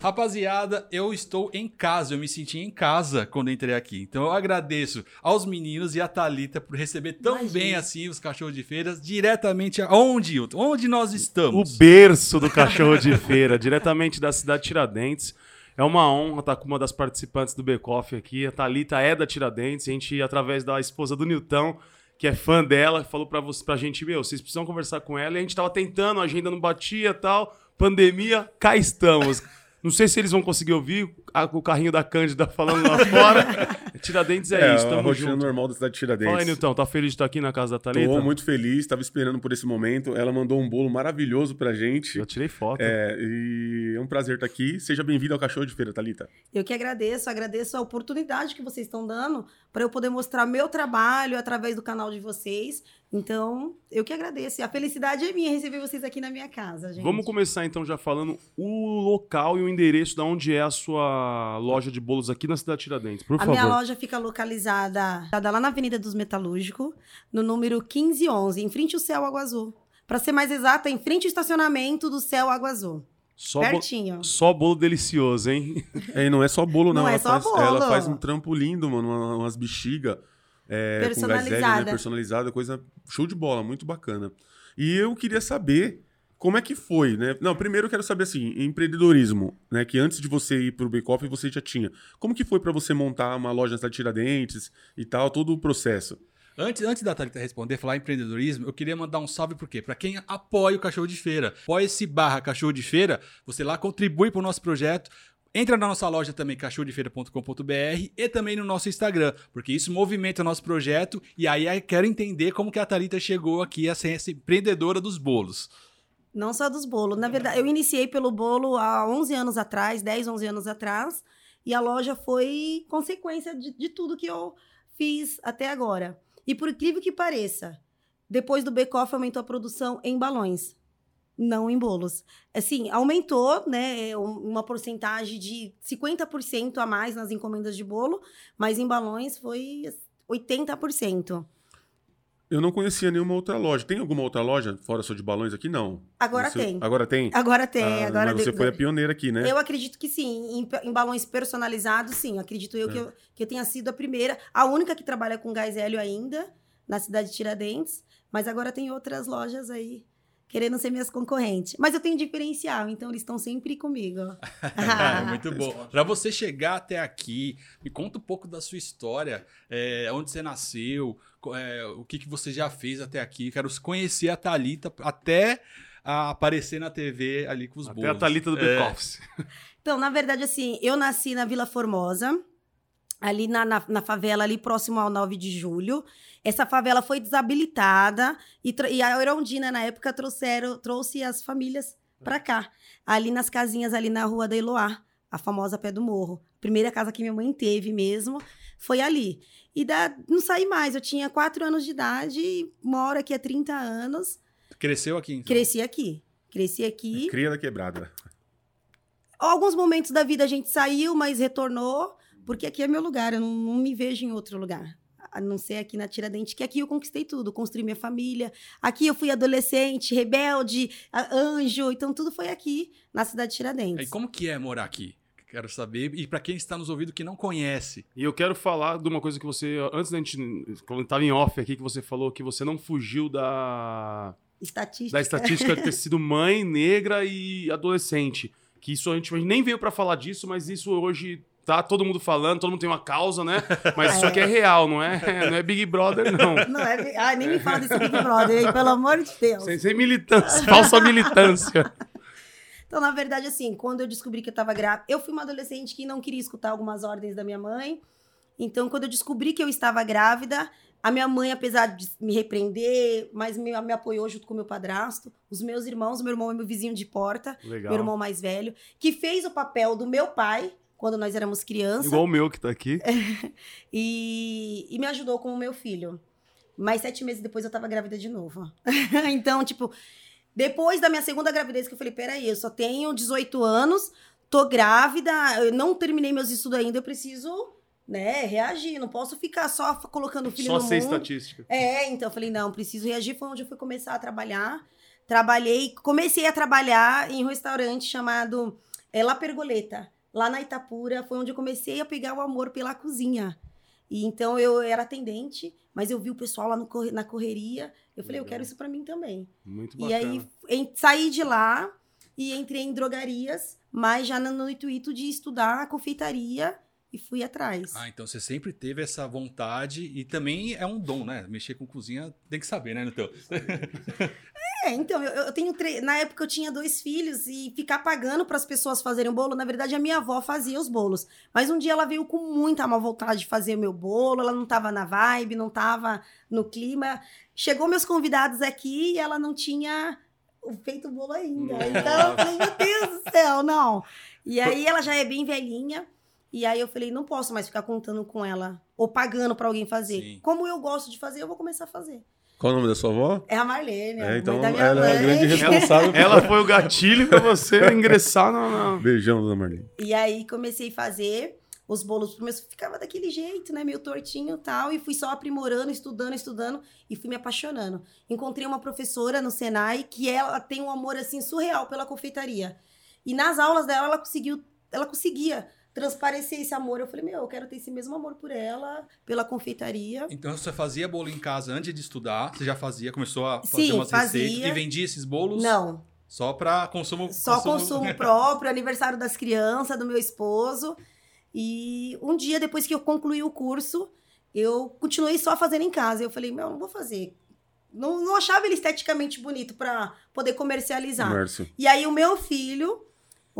Rapaziada, eu estou em casa, eu me senti em casa quando entrei aqui. Então eu agradeço aos meninos e à Thalita por receber tão Imagina. bem assim os cachorros de feiras diretamente aonde, Hilton? Onde nós O estamos? berço do cachorro de feira, diretamente da cidade de Tiradentes. É uma honra estar com uma das participantes do Becoff aqui. A Thalita é da Tiradentes. A gente, através da esposa do Nilton, que é fã dela, falou pra, você, pra gente, meu, vocês precisam conversar com ela. E a gente tava tentando, a agenda não batia tal. Pandemia, cá estamos. Não sei se eles vão conseguir ouvir a- o carrinho da Cândida falando lá fora. Tiradentes é, isso, a tamo rotina junto. normal da cidade de Tiradentes. Fala aí, Nilton, tá feliz de estar aqui na casa da Thalita? Tô muito feliz, estava esperando por esse momento. Ela mandou um bolo maravilhoso pra gente. Eu tirei foto. É, e é um prazer estar aqui. Seja bem-vindo ao Cachorro de Feira, Thalita. Eu que agradeço, agradeço a oportunidade que vocês estão dando para eu poder mostrar meu trabalho através do canal de vocês. Então, eu que agradeço. E a felicidade é minha receber vocês aqui na minha casa, gente. Vamos começar então já falando o local e o endereço de onde é a sua loja de bolos aqui na cidade de Tiradentes, por A favor. minha loja fica localizada lá na Avenida dos Metalúrgicos, no número 1511, em frente ao Céu Água Azul. Para ser mais exata, em frente ao estacionamento do Céu Água Azul. Só, bo- Pertinho. só bolo delicioso, hein? É, e não é só bolo, não. Não é ela, só faz, bolo. ela faz um trampo lindo, mano. uma- umas bexiga é, com gazelle, né? Personalizada. Personalizada, coisa show de bola, muito bacana. E eu queria saber como é que foi, né? Não, primeiro eu quero saber assim, empreendedorismo, né? Que antes de você ir pro Bake Off você já tinha. Como que foi pra você montar uma loja na Tiradentes e tal, todo o processo? Antes, antes da Thalita responder, falar em empreendedorismo, eu queria mandar um salve por quê? Para quem apoia o Cachorro de Feira. Apoia-se barra Cachorro de Feira, você lá contribui para o nosso projeto. Entra na nossa loja também, cachorrodefeira.com.br e também no nosso Instagram, porque isso movimenta o nosso projeto e aí eu quero entender como que a Thalita chegou aqui a ser essa empreendedora dos bolos. Não só dos bolos. Na verdade, eu iniciei pelo bolo há 11 anos atrás, 10, 11 anos atrás, e a loja foi consequência de, de tudo que eu fiz até agora. E por incrível que pareça, depois do bake-off aumentou a produção em balões, não em bolos. Assim, aumentou, né, um- uma porcentagem de 50% a mais nas encomendas de bolo, mas em balões foi 80%. Eu não conhecia nenhuma outra loja. Tem alguma outra loja fora só de balões aqui? Não. Agora Você- tem. Agora tem? Agora tem, Ah, agora mas você de- foi a pioneira aqui, né? Eu acredito que sim. Em, em balões personalizados, sim. Acredito eu, É. que eu que eu tenha sido a primeira, a única que trabalha com gás hélio ainda, na cidade de Tiradentes. Mas agora tem outras lojas aí querendo ser minhas concorrentes. Mas eu tenho diferencial, então eles estão sempre comigo. É, muito bom. Para você chegar até aqui, me conta um pouco da sua história, é, onde você nasceu, é, o que, que você já fez até aqui. Quero conhecer a Thalita até a aparecer na TV ali com os Até bolos. a Thalita do É. Back-Office. Então, na verdade, assim, eu nasci na Vila Formosa, ali na, na, na favela, ali próximo ao 9 de julho. Essa favela foi desabilitada e, e a Eurondina, na época, trouxeram, trouxe as famílias pra cá. Ali nas casinhas, ali na rua da Eloá, a famosa Pé do Morro. Primeira casa que minha mãe teve mesmo foi ali. E da, não saí mais, eu tinha quatro anos de idade, moro aqui há 30 anos, Cresceu aqui, então. cresci aqui. Cresci aqui. Cria da quebrada. Alguns momentos da vida a gente saiu, mas retornou, porque aqui é meu lugar, eu não, não me vejo em outro lugar. A não ser aqui na Tiradentes, que aqui eu conquistei tudo, construí minha família. Aqui eu fui adolescente, rebelde, anjo, então tudo foi aqui, na cidade de E Tiradentes. como que é morar aqui? Quero saber. E para quem está nos ouvindo que não conhece. E eu quero falar de uma coisa que você, antes da gente, quando estava em off aqui, que você falou que você não fugiu da, Estatística. da estatística de ter sido mãe, negra e adolescente. Que isso a gente, a gente nem veio pra falar disso, mas isso hoje tá todo mundo falando, todo mundo tem uma causa, né? Mas isso aqui é real, não é, não é Big Brother, não. Não é, ai, nem me fala desse Big Brother, aí, pelo amor de Deus. Sem, sem militância, falsa militância. Então, na verdade, assim, quando eu descobri que eu tava grávida, eu fui uma adolescente que não queria escutar algumas ordens da minha mãe. Então, quando eu descobri que eu estava grávida, a minha mãe, apesar de me repreender, mas me, me apoiou junto com o meu padrasto, os meus irmãos, meu irmão é meu vizinho de porta, Legal. meu irmão mais velho, que fez o papel do meu pai quando nós éramos crianças Igual o meu que tá aqui. e, e me ajudou com o meu filho. Mas sete meses depois eu tava grávida de novo. então, tipo, depois da minha segunda gravidez, que eu falei: peraí, eu só tenho 18 anos, tô grávida, eu não terminei meus estudos ainda, eu preciso, né, reagir. Não posso ficar só colocando o filho Só no ser mundo. estatística. É, então eu falei, não, preciso reagir. Foi onde eu fui começar a trabalhar. Trabalhei, comecei a trabalhar em um restaurante chamado É La Pergoleta. Lá na Itapura foi onde eu comecei a pegar o amor pela cozinha. E então eu era atendente, mas eu vi o pessoal lá no corre- na correria. Eu falei, eu Legal. quero isso pra mim também. Muito E bacana. aí em- saí de lá e entrei em drogarias, mas já no, no intuito de estudar a confeitaria e fui atrás. Ah, então você sempre teve essa vontade e também é um dom, né? Mexer com cozinha tem que saber, né, Nutão? É, então, eu, eu tenho. tre- Na época eu tinha dois filhos e ficar pagando para as pessoas fazerem o bolo. Na verdade, a minha avó fazia os bolos. Mas um dia ela veio com muita má vontade de fazer o meu bolo. Ela não tava na vibe, não tava no clima. Chegou meus convidados aqui e ela não tinha feito o bolo ainda. Então eu falei, meu Deus do céu, não. E aí ela já é bem velhinha. E aí eu falei, não posso mais ficar contando com ela ou pagando para alguém fazer. Sim. Como eu gosto de fazer, eu vou começar a fazer. Qual o nome da sua avó? É a Marlene, É, mãe então da minha ela é a mãe. grande responsável. Ela foi o gatilho pra você ingressar na. na- Beijão, dona Marlene. E aí comecei a fazer os bolos pro meu ficava daquele jeito, né, meio tortinho e tal, e fui só aprimorando, estudando, estudando e fui me apaixonando. Encontrei uma professora no Senai que ela tem um amor assim surreal pela confeitaria. E nas aulas dela ela conseguiu, ela conseguia transparecer esse amor. Eu falei: "Meu, eu quero ter esse mesmo amor por ela, pela confeitaria". Então você fazia bolo em casa antes de estudar, você já fazia, começou a fazer Sim, umas fazia. receitas e vendia esses bolos Não, só para consumo Só consumo próprio, aniversário das crianças, do meu esposo. E um dia depois que eu concluí o curso, eu continuei só fazendo em casa. Eu falei, meu, não vou fazer. Não, não achava ele esteticamente bonito para poder comercializar. E aí o meu filho,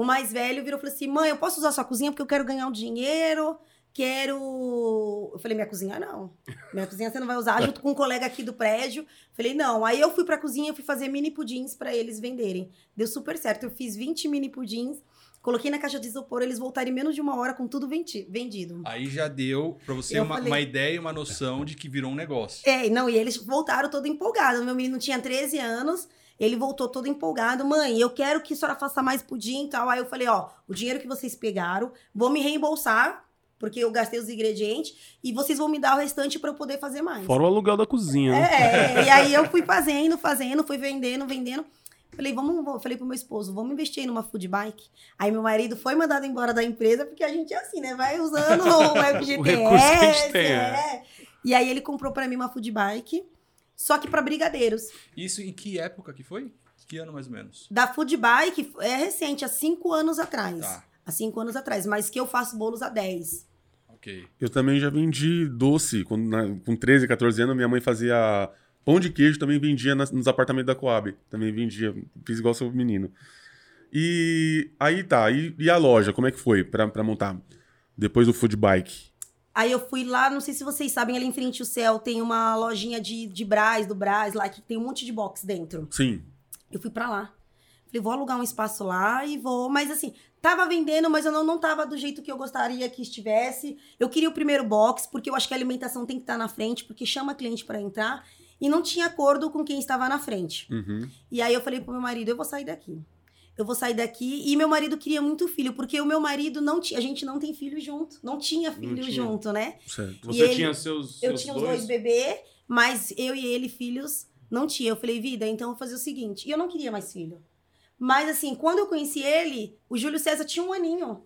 o mais velho, virou e falou assim: mãe, eu posso usar sua cozinha porque eu quero ganhar um dinheiro. Quero. Eu falei, minha cozinha não. Minha cozinha você não vai usar, junto com um colega aqui do prédio. Falei, não. Aí eu fui pra cozinha e fui fazer mini pudins pra eles venderem. Deu super certo. Eu fiz 20 mini pudins, coloquei na caixa de isopor, eles voltaram em menos de uma hora com tudo vendido. Aí já deu para você uma, falei- uma ideia e uma noção de que virou um negócio. É, não, e eles voltaram todo empolgado. Meu menino tinha 13 anos, ele voltou todo empolgado. Mãe, eu quero que a senhora faça mais pudim e tal. Aí eu falei, ó, o dinheiro que vocês pegaram, vou me reembolsar, porque eu gastei os ingredientes, e vocês vão me dar o restante pra eu poder fazer mais. Fora o aluguel da cozinha, né? É, e aí eu fui fazendo, fazendo, fui vendendo, vendendo. Falei, vamos, falei pro meu esposo, vamos investir numa food bike. Aí meu marido foi mandado embora da empresa, porque a gente é assim, né? Vai usando o FGTS. O recurso que a gente tem, é. E aí ele comprou pra mim uma food bike, só que pra brigadeiros. Isso em que época que foi? Que ano mais ou menos? Da food bike é recente, há cinco anos atrás. Tá, Há cinco anos atrás, mas que eu faço bolos há 10. ok. Eu também já vendi doce. Quando, na- com 13, 14 anos, minha mãe fazia pão de queijo, também vendia nas- nos apartamentos da Coab. Também vendia. Fiz igual seu menino. E aí tá. E, e a loja, como é que foi pra montar? Depois do food bike. Aí eu fui lá, não sei se vocês sabem, ali em frente ao céu tem uma lojinha de, de Brás, do Brás, lá que tem um monte de box dentro. Sim. Eu fui pra lá. Falei, vou alugar um espaço lá e vou. Mas assim, tava vendendo, mas eu não, não tava do jeito que eu gostaria que estivesse. Eu queria o primeiro box, porque eu acho que a alimentação tem que estar na frente, porque chama cliente pra entrar. E não tinha acordo com quem estava na frente. Uhum. E aí eu falei pro meu marido, eu vou sair daqui. Eu vou sair daqui. E meu marido queria muito filho, porque o meu marido não tinha. A gente não tem filho junto. Não tinha filho tinha. junto, né? Certo. Você ele- tinha seus, Eu seus tinha os dois bebês, mas eu e ele, filhos, não tinha. Eu falei, vida, então eu vou fazer o seguinte. E eu não queria mais filho. Mas assim, quando eu conheci ele, o Júlio César tinha um aninho.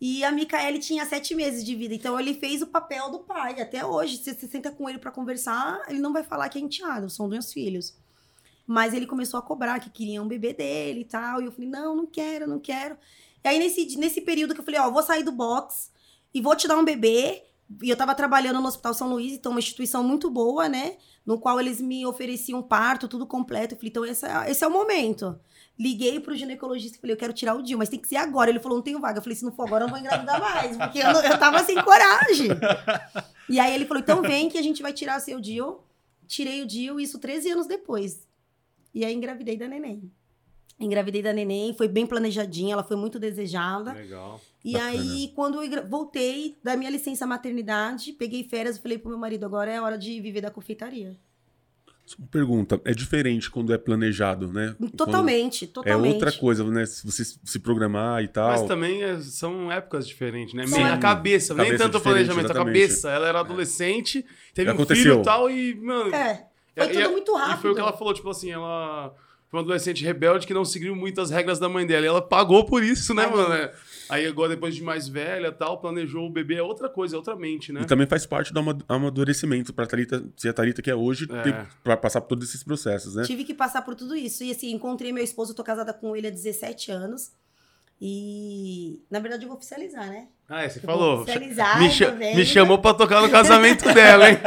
E a Micaele tinha sete meses de vida. Então ele fez o papel do pai. Até hoje, se você senta com ele pra conversar, ele não vai falar que é enteado, são meus filhos. Mas ele começou a cobrar que queria um bebê dele e tal. E eu falei, não, não quero, não quero. E aí, nesse, nesse período que eu falei, ó, vou sair do box e vou te dar um bebê. E eu tava trabalhando no Hospital São Luís, então uma instituição muito boa, né? No qual eles me ofereciam parto, tudo completo. Eu falei, então esse é, esse é o momento. Liguei pro ginecologista e falei, eu quero tirar o Dio, mas tem que ser agora. Ele falou, não tenho vaga. Eu falei, se não for agora, eu não vou engravidar mais. Porque eu, não- eu tava sem coragem. E aí ele falou, então vem que a gente vai tirar seu Dio. Tirei o Dio, isso 13 anos depois. E aí engravidei da neném. Engravidei da neném, foi bem planejadinha, ela foi muito desejada. Legal. E Bacana. aí, quando eu voltei da minha licença maternidade, peguei férias e falei pro meu marido, agora é hora de viver da confeitaria. Pergunta. É diferente quando é planejado, né? Totalmente, Quando- É totalmente. outra coisa, né? Se você se programar e tal. Mas também é- são épocas diferentes, né? Sim. A cabeça, nem Cabeça tanto o planejamento, a exatamente. cabeça. Ela era adolescente, teve um Aconteceu. filho e tal, e, mano. É, foi e- tudo e- muito rápido. E foi o que ela falou, tipo assim, ela foi uma adolescente rebelde que não seguiu muitas regras da mãe dela. E ela pagou por isso, né, Pagou. mano? É. Aí agora, depois de mais velha e tal, planejou o bebê, é outra coisa, é outra mente, né? E também faz parte do ama- amadurecimento pra Thalita, ser a Thalita que é hoje, É. ter- pra passar por todos esses processos, né? Tive que passar por tudo isso. E assim, encontrei meu esposo, tô casada com ele há 17 anos. E, na verdade, eu vou oficializar, né? Ah, é, você Eu falou. vou oficializar Me, em cha- novembro. me chamou pra tocar no casamento dela, hein?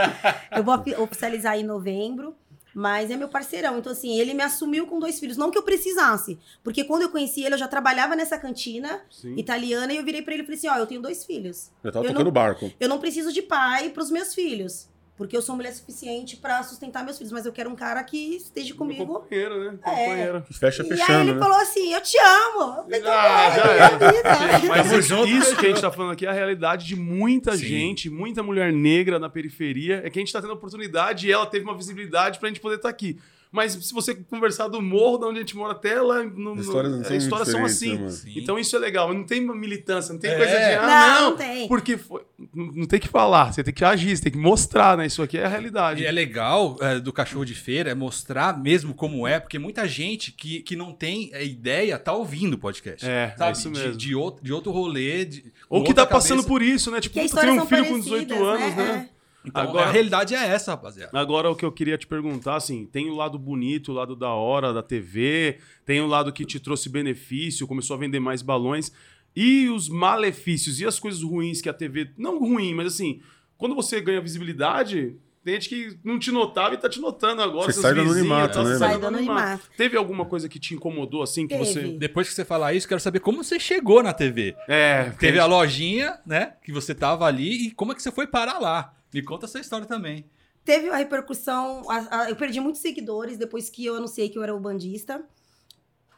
Eu vou ofi- oficializar em novembro, mas é meu parceirão. Então, assim, ele me assumiu com dois filhos. Não que eu precisasse, porque quando eu conheci ele, eu já trabalhava nessa cantina Sim. italiana e eu virei pra ele e falei assim: ó, eu tenho dois filhos. Já tava Eu tocando não- barco. Eu não preciso de pai pros meus filhos. Porque eu sou mulher suficiente pra sustentar meus filhos, mas eu quero um cara que esteja Meu comigo. companheiro, né? É. Companheiro. Fecha E aí fechando, ele né? falou assim: Eu te amo. Eu falei, "Tá Ah, bom, já é era. minha vida." Mas isso, isso que a gente tá falando aqui é a realidade de muita Sim. gente, muita mulher negra na periferia. É que a gente tá tendo oportunidade e ela teve uma visibilidade pra gente poder estar aqui. Mas se você conversar do morro, de onde a gente mora até lá, no, As histórias não no, são as histórias são assim. né, mano? Sim. Então isso é legal. Não tem militância, não tem É. coisa de ah, Não, não, não tem. Porque foi. Não tem que falar, você tem que agir, você tem que mostrar, né? Isso aqui é a realidade. E é legal é, do cachorro de feira é mostrar mesmo como é, porque muita gente que, que não tem é, ideia tá ouvindo o podcast. É, é sabe? isso De- mesmo. De, outro, de outro rolê. de- Ou que tá outra passando cabeça. por isso, né? Tipo, tem um filho com 18 parecidas, anos, né? Então, Agora- a realidade é essa, rapaziada. Agora, o que eu queria te perguntar, assim, tem o lado bonito, o lado da hora da TV, tem o lado que te trouxe benefício, começou a vender mais balões, e os malefícios e as coisas ruins que a TV. Não ruim, mas assim, quando você ganha visibilidade, tem gente que não te notava e tá te notando agora. Você sai do anonimato, né, Você Sai do anonimato. Teve alguma coisa que te incomodou, assim, que Teve. você. Depois que você falar isso, quero saber como você chegou na TV. É, Teve a lojinha, né? Que você tava ali e como é que você foi parar lá. Me conta essa história também. Teve a repercussão. a- a- eu perdi muitos seguidores depois que eu anunciei que eu era o bandista.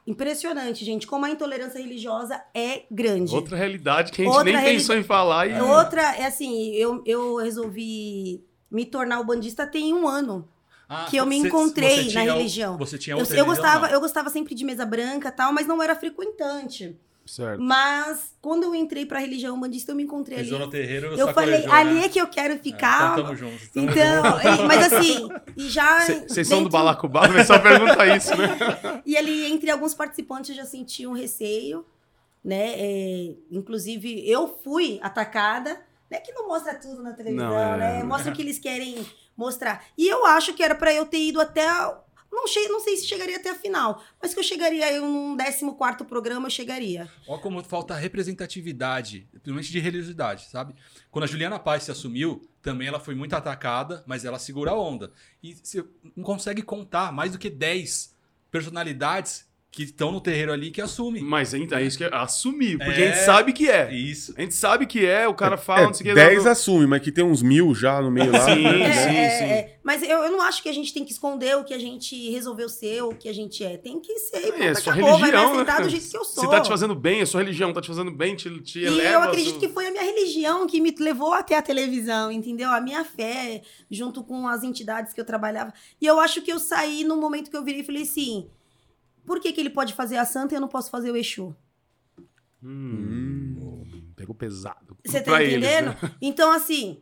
Impressionante, gente, como a intolerância religiosa é grande. Outra realidade que a gente Outra nem pensou em falar. E... Outra é assim, eu, eu resolvi me tornar o bandista tem um ano. Que eu me encontrei na tinha- religião. Você tinha Eu, outra eu religião, gostava, não? eu gostava sempre de mesa branca e tal, mas não era frequentante. Certo. Mas quando eu entrei pra religião bandista, eu me encontrei Pisou no ali. terreiro, Eu falei, sacolejou, ali né? é que eu quero É, ficar. então tamo juntos. tamo Então, e- mas assim, e já. Vocês são do dentro- Balacubá? Começou a perguntar isso, né? E ali, entre alguns participantes, eu já senti um receio, né? É, inclusive, eu fui atacada, né? Que não mostra tudo na televisão, Não, é. né? Mostra o que eles querem mostrar. E eu acho que era pra eu ter ido até. Não, che não sei se chegaria até a final, mas que eu chegaria eu num 14 programa, eu chegaria. Olha como falta representatividade, principalmente de religiosidade, sabe? Quando a Juliana Paz se assumiu, também ela foi muito atacada, mas ela segura a onda. E você não consegue contar mais do que 10 personalidades que estão no terreiro ali que assumem. Mas então, é isso que é assumir, porque É. a gente sabe que é. Isso. A gente sabe que é, o cara fala, não sei o que. É, 10 não- assume, mas que tem uns mil já no meio lá. Sim, né? É, sim, é, sim. é. Mas eu, eu não acho que a gente tem que esconder o que a gente resolveu ser, o que a gente é. Tem que ser, e É, pronto, sua acabou, vai me religião, aceitar né? do jeito que eu sou. Se tá te fazendo bem, a sua religião tá te fazendo bem, te, te E eleva. eu acredito su- que foi a minha religião que me levou até a televisão, entendeu? A minha fé, junto com as entidades que eu trabalhava. E eu acho que eu saí no momento que eu virei e falei assim: por que, que ele pode fazer a santa e eu não posso fazer o Exu? Hum, Pegou pesado. Você tá Pra eles, entendendo? né? Então, assim,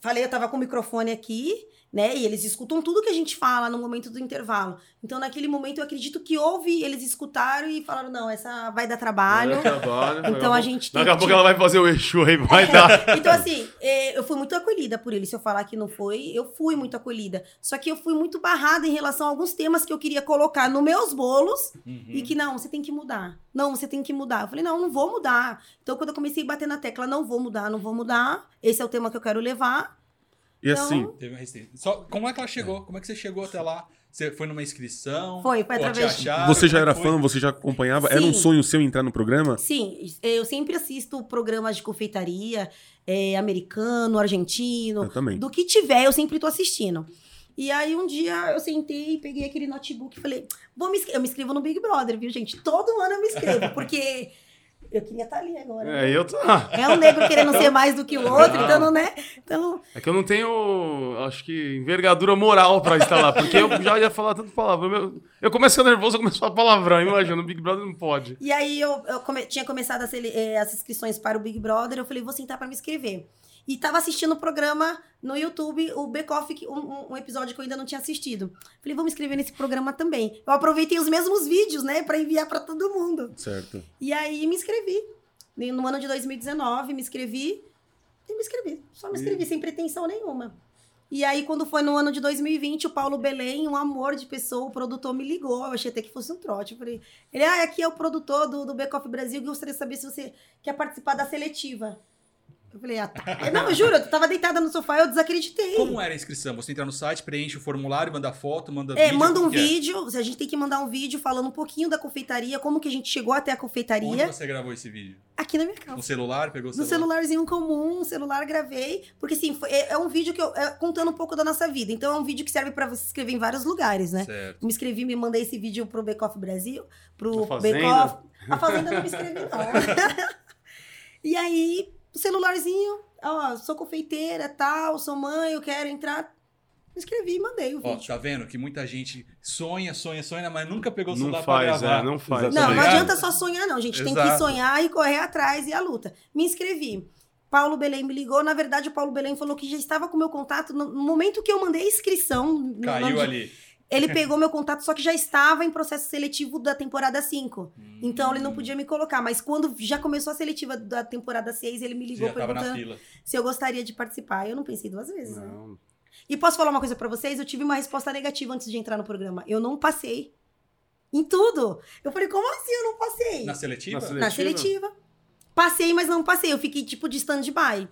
falei, eu tava com o microfone aqui, né? E eles escutam tudo que a gente fala no momento do intervalo. Então, naquele momento, eu acredito que houve, eles escutaram e falaram: não, essa vai dar trabalho. Vai dar trabalho, Então a gente Daqui a pouco ela vai fazer o Exu aí, vai dar. Então, assim, é, eu fui muito acolhida por ele. Se eu falar que não foi, eu fui muito acolhida. Só que eu fui muito barrada em relação a alguns temas que eu queria colocar nos meus bolos Uhum. e que não, você tem que mudar. Não, você tem que mudar. Eu falei, não, não vou mudar. Então, quando eu comecei a bater na tecla, não vou mudar, não vou mudar. Esse é o tema que eu quero levar. E Então- assim, Teve uma resistência. Só, como é que ela chegou? Como é que você chegou até lá? Você foi numa inscrição? Foi, foi através de- acharam? você já é era foi? fã, você já acompanhava? Era um Sim. sonho seu entrar no programa? Sim, eu sempre assisto programas de confeitaria, é, americano, argentino. Eu também. Do que tiver, eu sempre tô assistindo. E aí um dia eu sentei, peguei aquele notebook e falei, vou me. Eu me inscrevo no Big Brother, viu, gente? Todo ano eu me inscrevo, porque eu queria estar ali agora. né? É, eu tô. É um negro querendo ser mais do que o outro, então, não, né? Então, É que eu não tenho, acho que, envergadura moral pra estar lá, porque eu já ia falar tanto palavrão. Eu, eu começo a ficar nervoso, eu começo a falar palavrão. Imagina, no Big Brother não pode. E aí eu, eu come- tinha começado as, eh, as inscrições para o Big Brother, eu falei, vou sentar para me inscrever. E tava assistindo o programa no YouTube, o Back Off, que- um, um- episódio que eu ainda não tinha assistido. Falei, vou me inscrever nesse programa também. Eu aproveitei os mesmos vídeos, né, pra enviar pra todo mundo. Certo. E aí me inscrevi. No ano de 2019, me inscrevi. E me inscrevi. Só me inscrevi, sem pretensão nenhuma. E aí, quando foi no ano de 2020, o Paulo Belém, um amor de pessoa, o produtor me ligou. Eu achei até que fosse um trote. Eu falei, ele, ah, aqui é o produtor do, do Back Off Brasil, gostaria de saber se você quer participar da seletiva. Eu falei, ah, tá. Eu, Não, eu juro, eu tava deitada no sofá e eu desacreditei. Como era a inscrição? Você entra no site, preenche o formulário, manda foto, manda É, vídeo. manda um é? vídeo, a gente tem que mandar um vídeo falando um pouquinho da confeitaria, como que a gente chegou até a Onde confeitaria. você gravou esse vídeo? Aqui na minha casa. No celular? Pegou o No celular? celularzinho comum, um celular gravei, porque assim, foi- é, é um vídeo que eu é, contando um pouco da nossa vida. Então é um vídeo que serve pra você se inscrever em vários lugares, né? Certo. Me inscrevi, me mandei esse vídeo pro Bake Off Brasil, pro? Bake Off. A Fazenda não me inscrevi, não. e aí, o celularzinho, ó, sou confeiteira, tal, sou mãe, eu quero entrar. Me inscrevi e mandei o Ó, vídeo. tá vendo que muita gente sonha, sonha, sonha, mas nunca pegou o Não celular pra faz, gravar. é, não faz. Exato. Não, não ligado? adianta só sonhar, não. A gente tem que Exato. sonhar e correr atrás e a luta. Me inscrevi. Paulo Belém me ligou. Na verdade, o Paulo Belém falou que já estava com o meu contato. No momento que eu mandei a inscrição, no- Caiu no- ali. Ele pegou meu contato, só que já estava em processo seletivo da temporada 5. Então ele Hum. não podia me colocar. Mas quando já começou a seletiva da temporada 6, ele me ligou já perguntando se eu gostaria de participar. Eu não pensei duas vezes. né? Não. E posso falar uma coisa pra vocês? Eu tive uma resposta negativa antes de entrar no programa. Eu não passei. Em tudo. Eu falei, como assim eu não passei? Na seletiva? Na sele- Na Seletiva? seletiva. Passei, mas não passei. Eu fiquei tipo de stand-by.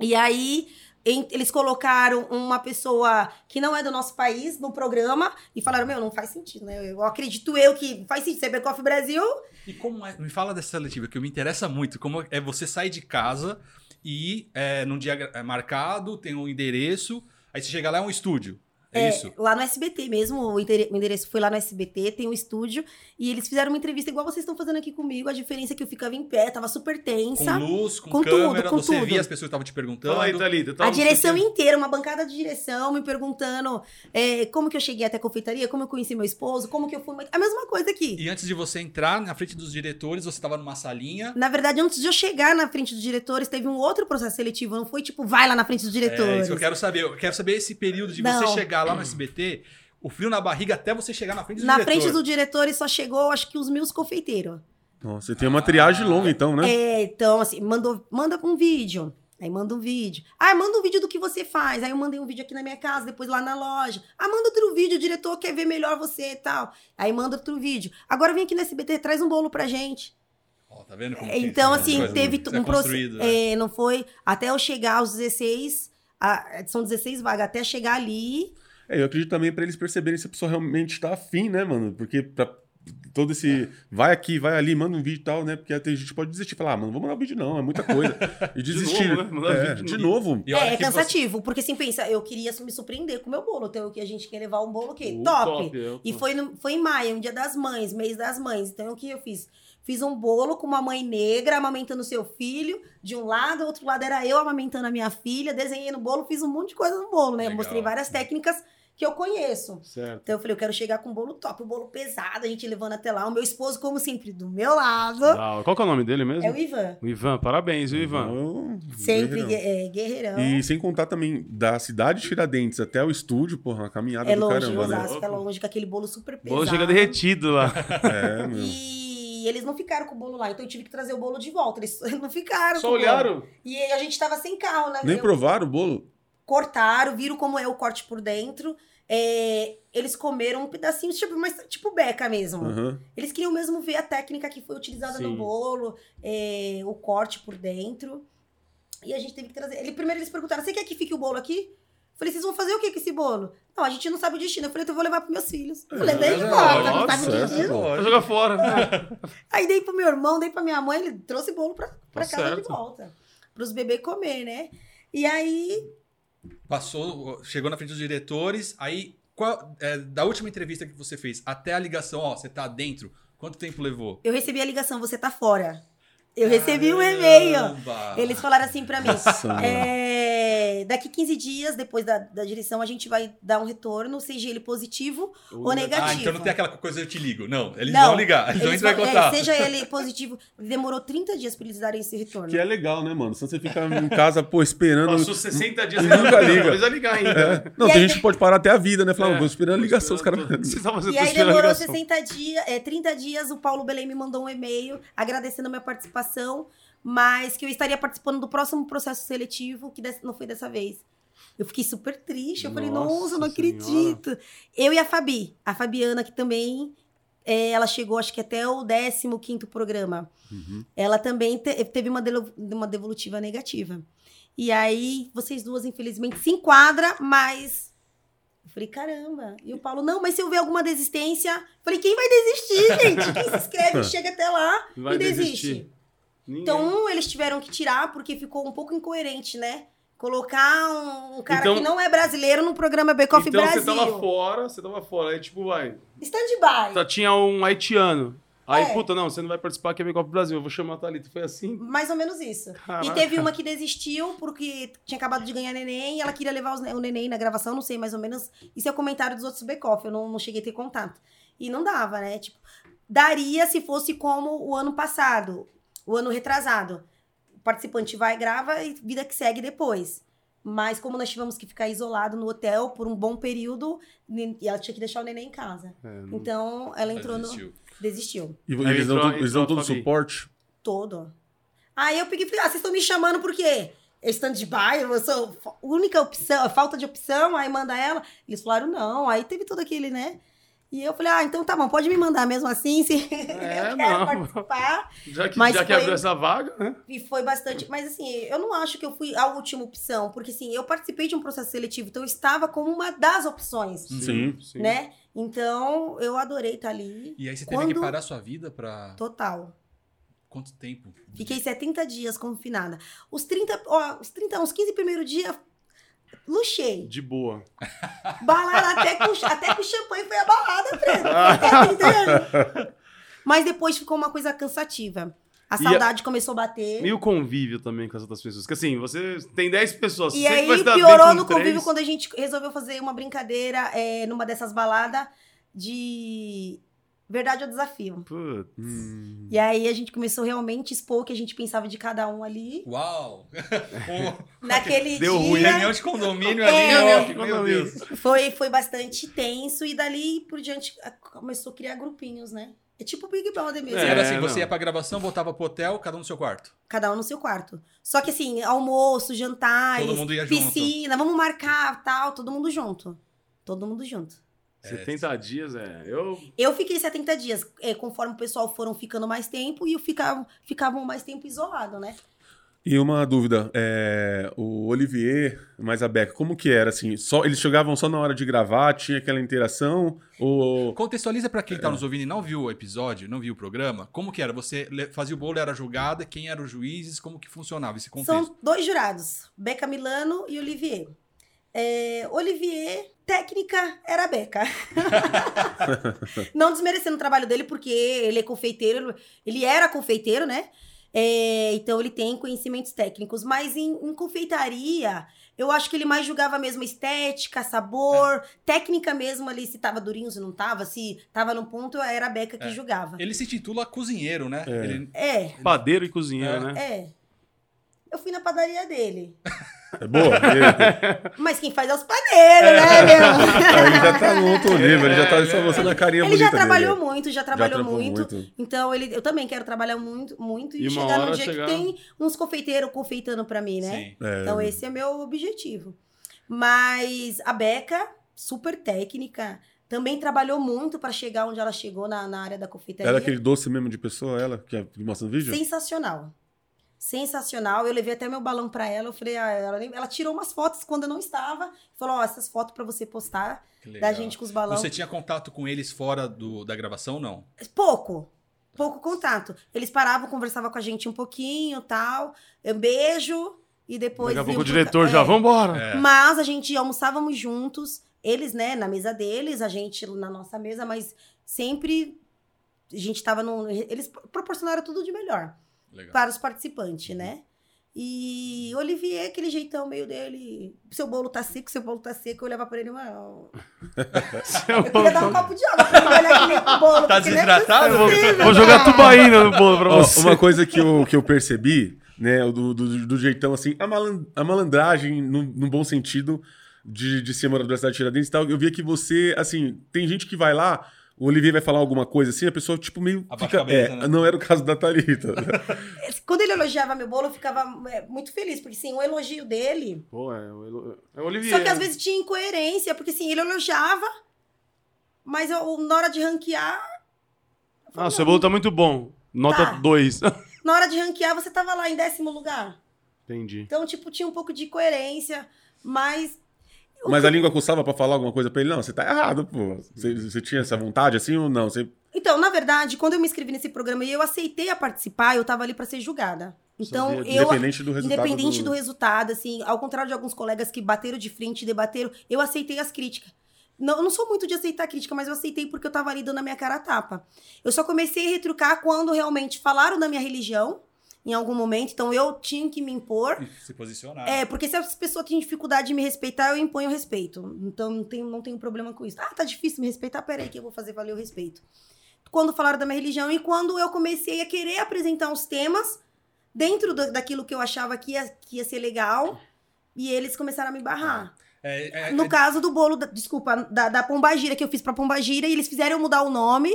E aí, eles colocaram uma pessoa que não é do nosso país no programa e falaram: Meu, não faz sentido, né? Eu acredito eu que faz sentido. Back Off Brasil. E como é? Me fala dessa seletiva, que me interessa muito. Como é você sair de casa e é, num dia é, marcado, tem um endereço, aí você chega lá, é um estúdio. É, isso? Lá no SBT mesmo, o endere- o endereço foi lá no SBT, tem um estúdio. E eles fizeram uma entrevista igual vocês estão fazendo aqui comigo. A diferença é que eu ficava em pé, tava super tensa. Com luz, com, Com tudo, câmera, com você tudo. via as pessoas que estavam te perguntando. Fala aí, Thalita. tá A direção inteira, uma bancada de direção, me perguntando é, como que eu cheguei até a confeitaria, como eu conheci meu esposo, como que eu fui. A mesma coisa aqui. E antes de você entrar na frente dos diretores, você estava numa salinha. Na verdade, antes de eu chegar na frente dos diretores, teve um outro processo seletivo. Não foi tipo, vai lá na frente dos É diretores. isso que eu quero saber. Eu quero saber esse período de Não. você chegar lá no SBT, o frio na barriga até você chegar na frente do na diretor. frente dos diretores só chegou, acho que os meus confeiteiros. Nossa, você tem uma triagem longa, então, né? É, então, assim, mandou, manda um vídeo. Aí manda um vídeo. Ah, manda um vídeo do que você faz. Aí eu mandei um vídeo aqui na minha casa, depois lá na loja. Ah, manda outro vídeo, o diretor quer ver melhor você e tal. Aí manda outro vídeo. Agora vem aqui no SBT, traz um bolo pra gente. Ó, tá vendo como que Então, é assim, teve é um processo. construído, né? É, não foi. Até eu chegar aos 16. a- são 16 vagas. Até chegar ali. É, eu acredito também pra eles perceberem se a pessoa realmente tá afim, né, mano? Porque pra todo esse vai aqui, vai ali, manda um vídeo e tal, né? Porque tem gente que pode desistir, falar, ah, mano, não vou mandar um vídeo não, é muita coisa. E desistir. novo, né? É, vídeo de de novo. A é, é que você- cansativo. Porque assim, pensa, eu queria me surpreender com o meu bolo. Então, que a gente quer levar um bolo o quê? O top. é E top. foi, no- foi em maio, um dia das mães, mês das mães. Então, o que eu fiz? Fiz um bolo com uma mãe negra amamentando seu filho. De um lado, do outro lado era eu amamentando a minha filha. Desenhei no bolo, fiz um monte de coisa no bolo, né? Legal. Mostrei várias técnicas que eu conheço. Certo. Então eu falei, eu quero chegar com um bolo top, um bolo pesado, a gente levando até lá. O meu esposo, como sempre, do meu lado. Qual que é o nome dele mesmo? É o Ivan. O Ivan. Parabéns, viu, Ivan? Então, Sempre guerreirão. gue- é, guerreirão. E sem contar também da cidade de Tiradentes até o estúdio, porra, uma caminhada é do longe, caramba, né? Osasco, é longe, com aquele bolo super O pesado. bolo chega derretido lá. É, meu. E eles não ficaram com o bolo lá, então eu tive que trazer o bolo de volta. Eles não ficaram Só com o bolo. olharam? E a gente tava sem carro, né? Nem Eu- provaram o bolo? Cortaram, viram como é o corte por dentro. É, eles comeram um pedacinho, tipo, mas, tipo beca mesmo. Aham. Eles queriam mesmo ver a técnica que foi utilizada Sim. no bolo, é, o corte por dentro. E a gente teve que trazer. Ele, primeiro eles perguntaram: você quer que fique o bolo aqui? Eu falei, vocês vão fazer o que com esse bolo? Não, a gente não sabe o destino. Eu falei, então eu vou levar pros meus filhos. Eu levei de É, volta, não nossa, sabe o destino. Vai jogar fora. né? Aí dei pro meu irmão, dei pra minha mãe, ele trouxe bolo pra, pra Tá casa certo. de volta. Pros bebês comer, né? E aí, Passou, chegou na frente dos diretores, aí, qual- é, da última entrevista que você fez até a ligação, ó, você tá dentro, quanto tempo levou? eu recebi a ligação, você tá fora. Eu recebi um e-mail. Caramba! Eles falaram assim pra mim: Nossa, é, É, daqui 15 dias, depois da, da direção, a gente vai dar um retorno, seja ele positivo ou negativo. Ah, então não tem aquela coisa eu te ligo. Não, eles Não, vão ligar. Eles, vão Eles entrar em vão- é, seja ele positivo. Demorou 30 dias pra eles darem esse retorno. Que é legal, né, mano? Senão você fica em casa, pô, esperando. Passou 60 dias. Nunca liga. Precisa ligar ainda. É. Não, E tem aí- gente que pode parar até a vida, né? Falar, É. vou esperando a ligação, os caras. Você tava E aí esperando demorou ligação. 60 dias, é, 30 dias, o Paulo Belém me mandou um e-mail agradecendo a minha participação, mas que eu estaria participando do próximo processo seletivo, que não foi dessa vez. Eu fiquei super triste, eu falei, Nossa não Senhora. acredito. Eu e a Fabi, a Fabiana, que também, é, ela chegou acho que até o 15º programa. Uhum. Ela também te- teve uma, uma devolutiva negativa. E aí, vocês duas, infelizmente, se enquadram, mas. Eu falei, caramba. E o Paulo, não, mas se eu ver alguma desistência. Eu falei, quem vai desistir, gente? Quem se inscreve chega até lá Vai e desiste. desistir. Ninguém. Então, um, eles tiveram que tirar porque ficou um pouco incoerente, né? Colocar um, um cara Então- que não é brasileiro no programa Bake Off então Brasil. você tava fora, você tava fora. Aí, tipo, vai. Stand-by. Tá, tinha um haitiano. Aí, É. puta, não, você não vai participar aqui é Copa Brasil. Eu vou chamar a Thalita. Foi assim? Mais ou menos isso. Caraca. E teve uma que desistiu porque tinha acabado de ganhar neném e ela queria levar os o neném na gravação, não sei mais ou menos. Isso é o comentário dos outros back-off, eu não, não cheguei a ter contato. E não dava, né? Tipo, daria se fosse como o ano passado, o ano retrasado. O participante vai, grava e vida que segue depois. Mas como nós tivemos que ficar isolado no hotel por um bom período, e ela tinha que deixar o neném em casa. É, não- Então, ela entrou no... desistiu. Desistiu. E eles dão, eles dão todo Fabi. suporte. Todo. Aí eu peguei e falei, ah, vocês estão me chamando por quê? É stand-by, eu sou única opção, falta de opção, aí manda ela. Eles falaram, não. Aí teve todo aquele, né? E eu falei, ah, então tá bom, pode me mandar mesmo assim, se É, eu quero não. participar. Já que, Mas já que foi- abriu essa vaga, né? E foi bastante. Mas assim, eu não acho que eu fui a última opção, porque assim, eu participei de um processo seletivo, então eu estava como uma das opções, Sim. sim. né? Então, eu adorei estar ali. E aí você teve Quando- que parar sua vida pra. Total. Quanto tempo? Fiquei 70 dias confinada. Os 30, ó, os 30, uns 15 primeiros dias, luxei. De boa. Balada até com, até com champanhe foi a balada, Fred. Tá? Mas depois ficou uma coisa cansativa. A saudade começou a bater. E o convívio também com as outras pessoas. Porque assim, você tem 10 pessoas. E aí piorou no convívio quando a gente resolveu fazer uma brincadeira é, numa dessas baladas de verdade ou desafio. Putz. Hum. E aí a gente começou realmente a expor o que a gente pensava de cada um ali. Uau! Naquele Deu dia. ruim. Reunião de condomínio É. ali, Reunião de ó, meu condomínio. Deus. Foi, foi bastante tenso e dali por diante começou a criar grupinhos, né? É tipo Big Brother mesmo. É, Era assim, não. você ia pra gravação, voltava pro hotel, cada um no seu quarto. Cada um no seu quarto. Só que assim, almoço, mundo ia junto. piscina, vamos marcar, tal, todo mundo junto. Todo mundo junto. 70 dias, é. Eu. Eu fiquei 70 dias, é, conforme o pessoal foram ficando mais tempo e eu ficava, ficavam mais tempo isolado, né? E uma dúvida, é, o Olivier, mais a Beca, como que era assim? Só, eles chegavam só na hora de gravar, tinha aquela interação? Ou Contextualiza pra quem tá nos ouvindo e não viu o episódio, não viu o programa, como que era? Você fazia o bolo, era julgada, quem eram os juízes, como que funcionava esse contexto? São dois jurados, Beca Milano e Olivier. É, Olivier, técnica, era a Beca. Não desmerecendo o trabalho dele, porque ele é confeiteiro, ele era confeiteiro, né? É, então ele tem conhecimentos técnicos, mas em, em confeitaria, eu acho que ele mais julgava mesmo estética, sabor, técnica mesmo ali, se tava durinho, se não tava, se tava no ponto, era a Beca que É. julgava. Ele se titula cozinheiro, né? É. Ele- É, Padeiro e cozinheiro, É. né? é. Eu fui na padaria dele. é boa? Mas quem faz é os padeiros, né, meu? ele já tá no outro nível, ele já tá só mostrando a carinha Ele já trabalhou dele. muito, já Já trabalhou trampou muito. Então, ele, eu também quero trabalhar muito, muito e, E chegar num dia chegar- que tem uns confeiteiros confeitando pra mim, né? Sim. É, Então, esse é meu objetivo. Mas a Beca, super técnica, também trabalhou muito pra chegar onde ela chegou na, na área da confeitaria. Era aquele doce mesmo de pessoa, ela, que é- que mostra no vídeo? Sensacional. Sensacional. Eu levei até meu balão pra ela. Eu falei, ah, ela, ela tirou umas fotos quando eu não estava. Falou, ó, essas fotos pra você postar da gente com os balões. Você tinha contato com eles fora do, da gravação ou não? Pouco. Pouco contato. Eles paravam, conversavam com a gente um pouquinho tal. Eu beijo e depois. Daqui a pouco o diretor ca- já, é. vambora. É. Mas a gente almoçávamos juntos, eles, né, na mesa deles, a gente na nossa mesa, mas sempre a gente tava no. Eles proporcionaram tudo de melhor Legal. para os participantes, né? E Olivier, aquele jeitão meio dele. Seu bolo tá seco, seu bolo tá seco. Eu olhava pra ele. Seu Eu queria dar um bolo- copo de água pra ele olhar bolo. Tá é desidratado? possível, Vou jogar cara. tubaína no bolo pra você. uma coisa que eu, que eu percebi, né, do, do, do jeitão assim, a, malan- a malandragem, no, no bom sentido, de, de ser morador da cidade de Tiradentes e tal, eu via que você, assim, tem gente que vai lá, o Olivier vai falar alguma coisa assim, a pessoa, tipo, meio. Abaixa fica- a cabeça, é, né? Não era o caso da Thalita. Quando ele elogiava meu bolo, eu ficava é, muito feliz, porque sim, o elogio dele. Pô, é, o- é o Olivier. Só que às vezes tinha incoerência, porque assim, ele elogiava, mas eu, na hora de ranquear. eu Ah, seu bolo tá muito bom. Nota Tá. 2. Na hora de ranquear, você tava lá em décimo lugar. Entendi. Então, tipo, tinha um pouco de coerência, mas. Mas a língua coçava pra falar alguma coisa pra ele? Não, você tá errado, pô. Você, você tinha essa vontade assim ou não? Você... Então, na verdade, quando eu me inscrevi nesse programa e eu aceitei a participar, eu tava ali pra ser julgada. Então, eu. Independente do resultado. Independente do... resultado, assim, ao contrário de alguns colegas que bateram de frente, debateram, eu aceitei as críticas. Não, eu não sou muito de aceitar crítica, mas eu aceitei porque eu tava ali dando a minha cara a tapa. Eu só comecei a retrucar quando realmente falaram da minha religião, em algum momento, então eu tinha que me impor. Se posicionar. É, porque se as pessoas têm dificuldade de me respeitar, eu imponho respeito. Então não tenho, não tenho problema com isso. Ah, tá difícil me respeitar? Peraí, que eu vou fazer valer o respeito. Quando falaram da minha religião e quando eu comecei a querer apresentar os temas dentro da- daquilo que eu achava que ia, que ia ser legal, e eles começaram a me barrar. É, é- No é- caso do bolo, da- desculpa, da, da Pombagira, que eu fiz pra Pombagira, e eles fizeram eu mudar o nome,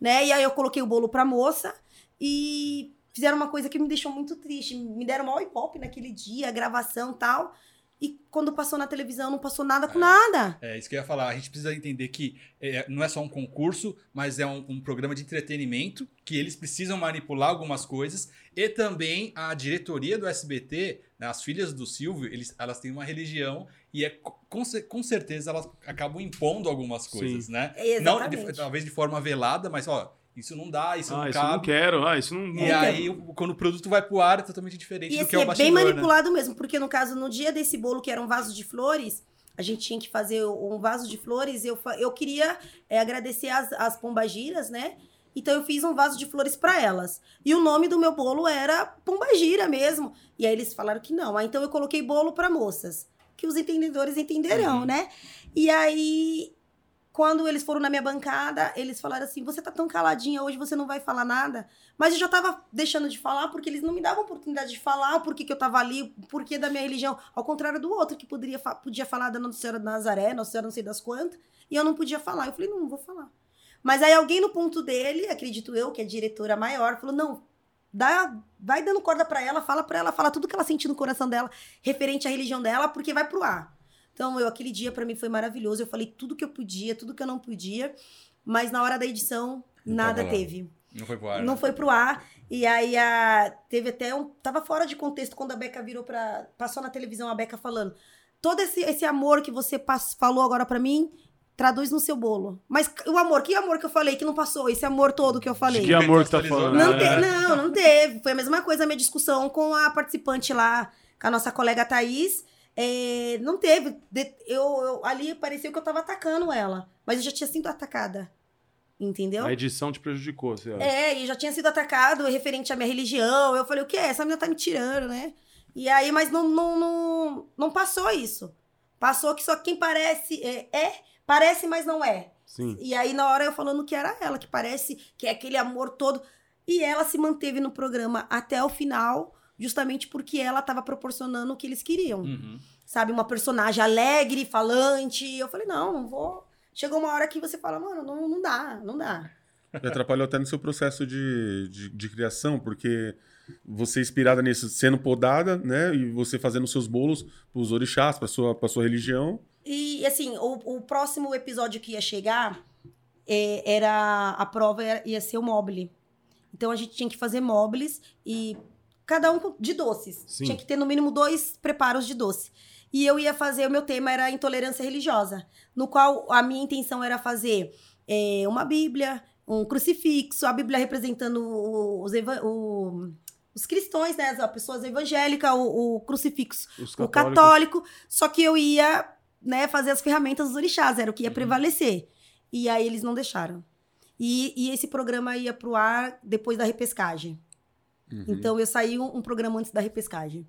né? E aí eu coloquei o bolo pra moça e fizeram uma coisa que me deixou muito triste. Me deram maior ibope naquele dia, gravação e tal. E quando passou na televisão, não passou nada com nada. É isso que eu ia falar. A gente precisa entender que é, não é só um concurso, mas é um, um programa de entretenimento que eles precisam manipular algumas coisas. E também a diretoria do SBT, né, as filhas do Silvio, eles, elas têm uma religião e é, co- com, com certeza elas acabam impondo algumas coisas, né? Não, de- Exatamente. talvez de forma velada, mas ó, isso não dá, isso ah, não isso eu não cabe. quero. Ah, isso não. E aí, o- quando o produto vai pro ar, é totalmente diferente E do que é o é bastidor, bem né? manipulado mesmo, porque no caso, no dia desse bolo, que era um vaso de flores, a gente tinha que fazer um vaso de flores. Eu, eu queria é, agradecer as, as pombagiras, né? Então eu fiz um vaso de flores para elas. E o nome do meu bolo era Pombagira mesmo. E aí eles falaram que não. Aí então eu coloquei bolo para moças, que os entendedores entenderão, Uhum. né? E aí quando eles foram na minha bancada, eles falaram assim: "Você tá tão caladinha hoje, você não vai falar nada?" Mas eu já tava deixando de falar porque eles não me davam oportunidade de falar o porquê que eu tava ali, o porquê da minha religião. Ao contrário do outro, que poderia podia falar da Nossa Senhora de Nazaré, Nossa Senhora não sei das quantas, e eu não podia falar. Eu falei, não, não vou falar. Mas aí alguém no ponto dele, acredito eu, que é diretora maior, falou, não, dá, vai dando corda pra ela, fala pra ela, fala tudo que ela sente no coração dela, referente à religião dela, porque vai pro ar. Então, eu, aquele dia pra mim foi maravilhoso. Eu falei tudo que eu podia, tudo que eu não podia, mas na hora da edição, Não nada tava lá. teve. Não foi pro ar. Não né? foi pro ar. E aí a, teve até um. Tava fora de contexto quando a Beca virou pra. Passou na televisão a Beca falando. Todo esse, esse amor que você pass- falou agora pra mim, traduz no seu bolo. Mas o amor, que amor que eu falei que não passou? Esse amor todo que eu falei. Que amor que tá falando. Não, nada. te- não, não teve. Foi a mesma coisa a minha discussão com a participante lá, com a nossa colega Thaís. É, não teve. Eu, eu- ali pareceu que eu tava atacando ela. Mas eu já tinha sido atacada. Entendeu? A edição te prejudicou, você acha? É, e já tinha sido atacado referente à minha religião. Eu falei, o que é? Essa menina tá me tirando, né? E aí, mas não, não, não, não passou isso. Passou que só quem parece é, é, parece, mas não é. Sim. E aí, na hora, eu falando que era ela, que parece que é aquele amor todo. E ela se manteve no programa até o final, justamente porque ela tava proporcionando o que eles queriam. Uhum. Sabe? Uma personagem alegre, falante. Eu falei, não, não vou. Chegou uma hora que você fala, mano, não, não dá, não dá. E atrapalhou até no seu processo de, de, de criação, porque você inspirada nisso, sendo podada, né? E você fazendo seus bolos pros orixás, pra sua, pra sua religião. E assim, o, o próximo episódio que ia chegar é, era a prova ia, ia ser o mobile. Então a gente tinha que fazer mobiles e cada um de doces. Sim. Tinha que ter no mínimo dois preparos de doce. E eu ia fazer, o meu tema era intolerância religiosa, no qual a minha intenção era fazer é, uma Bíblia, um crucifixo, a Bíblia representando os, o- os cristãos, né? As pessoas evangélicas, o, o crucifixo o católico, só que eu ia, né, fazer as ferramentas dos orixás, era o que ia Uhum. prevalecer. E aí eles não deixaram. E, e esse programa ia pro ar depois da repescagem. Uhum. Então eu saí um, um programa antes da repescagem.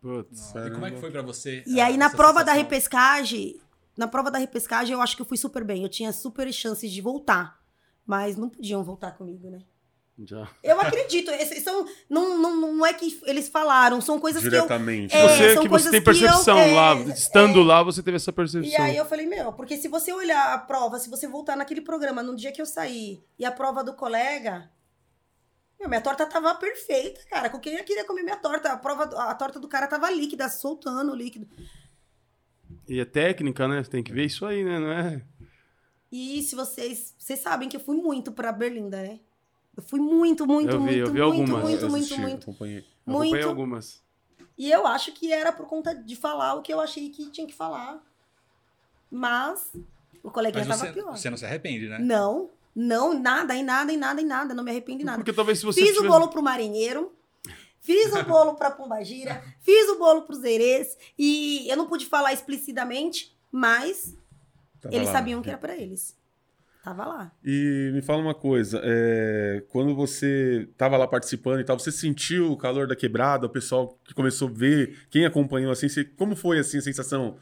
Putz. E como é que foi pra você? E ah, aí, na prova da sensação? repescagem, na prova da repescagem, eu acho que eu fui super bem. Eu tinha super chances de voltar. Mas não podiam voltar comigo, né? Já. Eu acredito. Esses são, não, não, não é que eles falaram, são coisas que eu. Diretamente. É, Você que você coisas tem que eu- percepção é, lá, estando lá, você teve essa E percepção. aí eu falei, meu, porque se você olhar a prova, se você voltar naquele programa no dia que eu saí e a prova do colega, meu, minha torta tava perfeita, cara. Com quem eu queria comer minha torta? A prova, a torta do cara tava líquida, soltando o líquido. E é técnica, né? Tem que ver isso aí, né? Não é? E se vocês, vocês sabem que eu fui muito pra Berlinda, né? Eu fui muito, muito, Eu vi, muito, eu vi muito, algumas. muito, Eu muito, assisti, muito, acompanhei. Eu acompanhei muito. algumas. E eu acho que era por conta de falar o que eu achei que tinha que falar. Mas o coleguinha Mas tava você, pior. você não se arrepende, né? Não, não, nada, em nada, em nada, em nada. Não me arrependo de nada. Porque talvez se você Fiz o tivesse- bolo pro marinheiro, fiz o bolo pra Pombagira, fiz o bolo pros Zerês. E eu não pude falar explicitamente, mas Tava eles lá. sabiam que era pra eles. Tava lá. E me fala uma coisa, é, quando você estava lá participando e tal, você sentiu o calor da quebrada, o pessoal que começou a ver, quem acompanhou assim, você- como foi assim a sensação?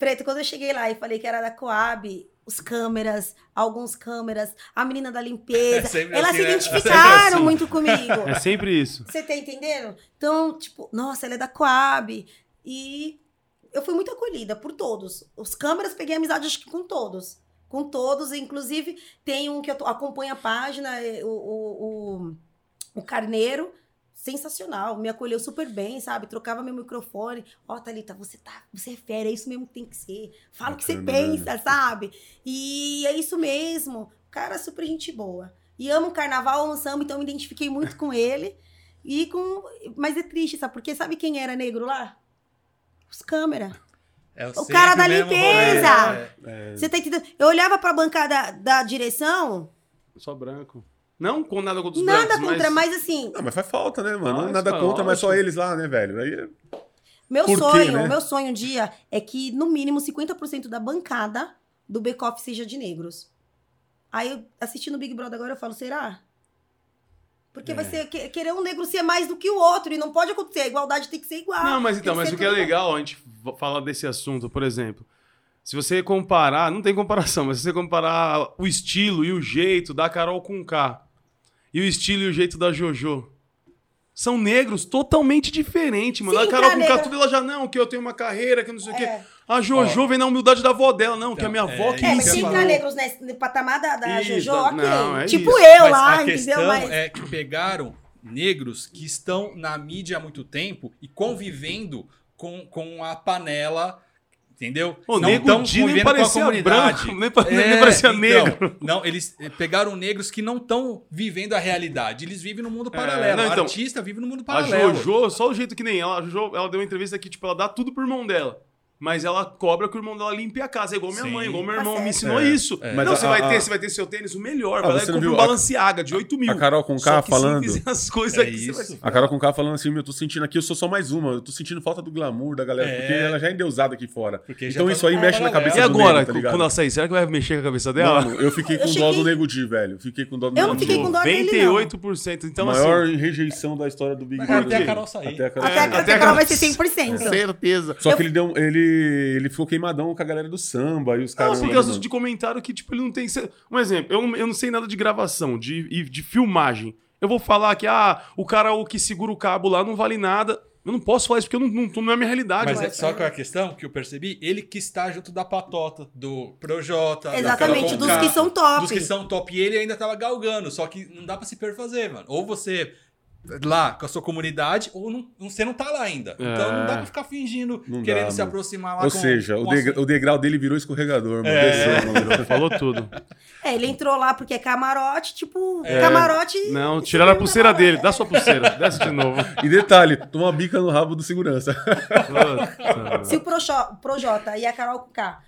Preto, quando eu cheguei lá e falei que era da Coab, os câmeras, alguns câmeras, a menina da limpeza, É elas assim, se né? identificaram É assim. muito comigo. É sempre isso. Você tá entendendo? Então, tipo, nossa, ela é da Coab. E eu fui muito acolhida por todos. Os câmeras, peguei amizade acho que com todos. Com todos, inclusive tem um que eu acompanho a página, é, o, o, o, o Carneiro, sensacional, me acolheu super bem, sabe? Trocava meu microfone. Ó, Thalita, você tá, você é fera, é isso mesmo que tem que ser. Fala o que você né? pensa, sabe? E é isso mesmo. Cara, super gente boa. E amo o carnaval, amo samba, então me identifiquei muito com ele. E com. Mas é triste, sabe? Porque sabe quem era negro lá? Os câmera. É O cara da o limpeza! rolê, é. Você tá entendendo? Eu olhava pra bancada da direção, Só branco. Não com nada contra os nada brancos, contra, mas... mas assim, Não, mas faz falta, né, mano? Nada faz, contra, mas só eles lá, né, velho? Aí, é- meu Por quê, sonho, né? meu sonho um dia é que no mínimo 50% da bancada do Bake-Off seja de negros. Aí eu assistindo o Big Brother agora eu falo, será? Porque É. vai ser que- querer um negro ser mais do que o outro e não pode acontecer, a igualdade tem que ser igual. Não, mas então, mas o que é legal a gente falar desse assunto, por exemplo, se você comparar, não tem comparação, mas se você comparar o estilo e o jeito da Carol com K e o estilo e o jeito da Jojo, são negros totalmente diferentes, mano. Sim, a Carol com negra- tudo ela já, não, que eu tenho uma carreira, que não sei o quê. É. A Jojo vem na humildade da avó dela, não, que a minha Então, avó é que É, me mas se entrar negros nesse- no patamar da, da Isso, Jojo, ok. não, é tipo isso. eu Mas lá, a entendeu? questão Mas é que pegaram negros que estão na mídia há muito tempo e convivendo com, com a panela, entendeu? O Não Nego tão Di nem a parecia comunidade. branco, nem pa- nem É, parecia então, negro. Não, eles eh, pegaram negros que não estão vivendo a realidade. Eles vivem no mundo paralelo. não, então, o artista vive no mundo A paralelo. Jojo, só o jeito que nem ela, a Jojo, ela deu uma entrevista que, tipo, ela dá tudo pro irmão dela. Mas ela cobra que o irmão dela limpe a casa. É igual minha Sim. mãe, igual meu Tá irmão certo. me ensinou É, isso. é. Mas Não, a- você vai a- ter, você vai ter seu tênis, o melhor. Ah, vai lá e compra um a- Balenciaga de 8 mil. a Carol com K falando. se fizer as coisas É aqui, você vai isso. se A Carol com K falando assim, meu, eu tô sentindo aqui, eu sou só mais uma, eu tô sentindo falta do glamour da galera, É. porque ela já é endeusada aqui fora. Porque então tá isso aí mexe na cabeça E do agora, nego, tá ligado? quando ela sair, será que vai mexer com a cabeça dela? Mano, eu fiquei com Eu dó do Nego Di, velho. Fiquei com dó do Eu não Nego fiquei com dó dele, não. 98%. Então, Maior assim. rejeição da história do Big Brother. até a Carol sair. Até a Carol vai ser 100%. Certeza. Só que ele deu. Ele, ele ficou queimadão com a galera do samba e os Não, caras. porque assunto de comentário que, tipo, ele não tem. Um exemplo, eu não, eu não sei nada de gravação, de, e de filmagem. Eu vou falar que, ah, o cara o que segura o cabo lá não vale nada. Eu não posso falar isso porque eu não, não, não é a minha realidade. Mas mano. é só que a questão que eu percebi, ele que está junto da patota, do Projota. da Exatamente, dos que são top. Dos que são top. E ele ainda tava galgando, só que não dá pra se perfazer, mano. Ou você lá com a sua comunidade, ou não, você não tá lá ainda. Então não dá pra ficar fingindo, Não querendo dá, se mano. aproximar lá Ou com- seja, com o, sua- o degrau dele virou escorregador, mano. É. Desceu, mano. Você falou tudo. É, ele entrou lá porque é camarote, tipo, É. camarote. Não, tiraram a pulseira dele. Dá sua pulseira. Desce de novo. E detalhe, toma uma bica no rabo do segurança. Se o Projo- Projota e a Carol K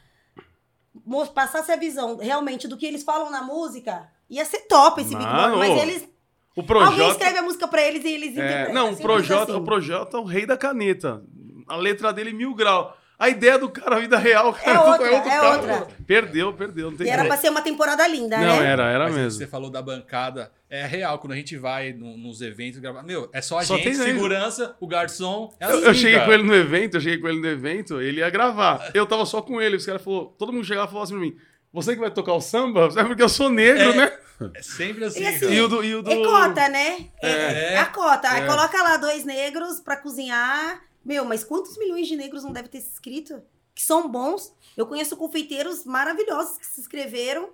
passasse a visão realmente do que eles falam na música, ia ser top esse Big Mano, Brother. ô, Mas eles. O Alguém Projota. escreve a música pra eles e eles É, interpretam. não, o Simples Projota, assim. o Projota é o rei da caneta. A letra dele, mil grau. A ideia do cara, a vida real, cara, outra, outro é cara. outra. Perdeu, perdeu. Não tem E era pra ser uma temporada linda, Não, né? era, era Mas mesmo. Você falou da bancada. É real, quando a gente vai no- nos eventos gravar. Meu, é só a Só gente, segurança, o garçom. É Eu, assim, eu cheguei cara. com ele no evento, eu cheguei com ele no evento, ele ia gravar. Eu tava só com ele, os caras falou, todo mundo chegava e falava assim pra mim: Você que vai tocar o samba? É porque eu sou negro, É. né? É sempre assim. E assim, cara. E o do. E o do... É cota, né? É, É. é a cota. Aí É. coloca lá dois negros pra cozinhar. Meu, mas quantos milhões de negros não deve ter se inscrito? Que são bons. Eu conheço confeiteiros maravilhosos que se inscreveram.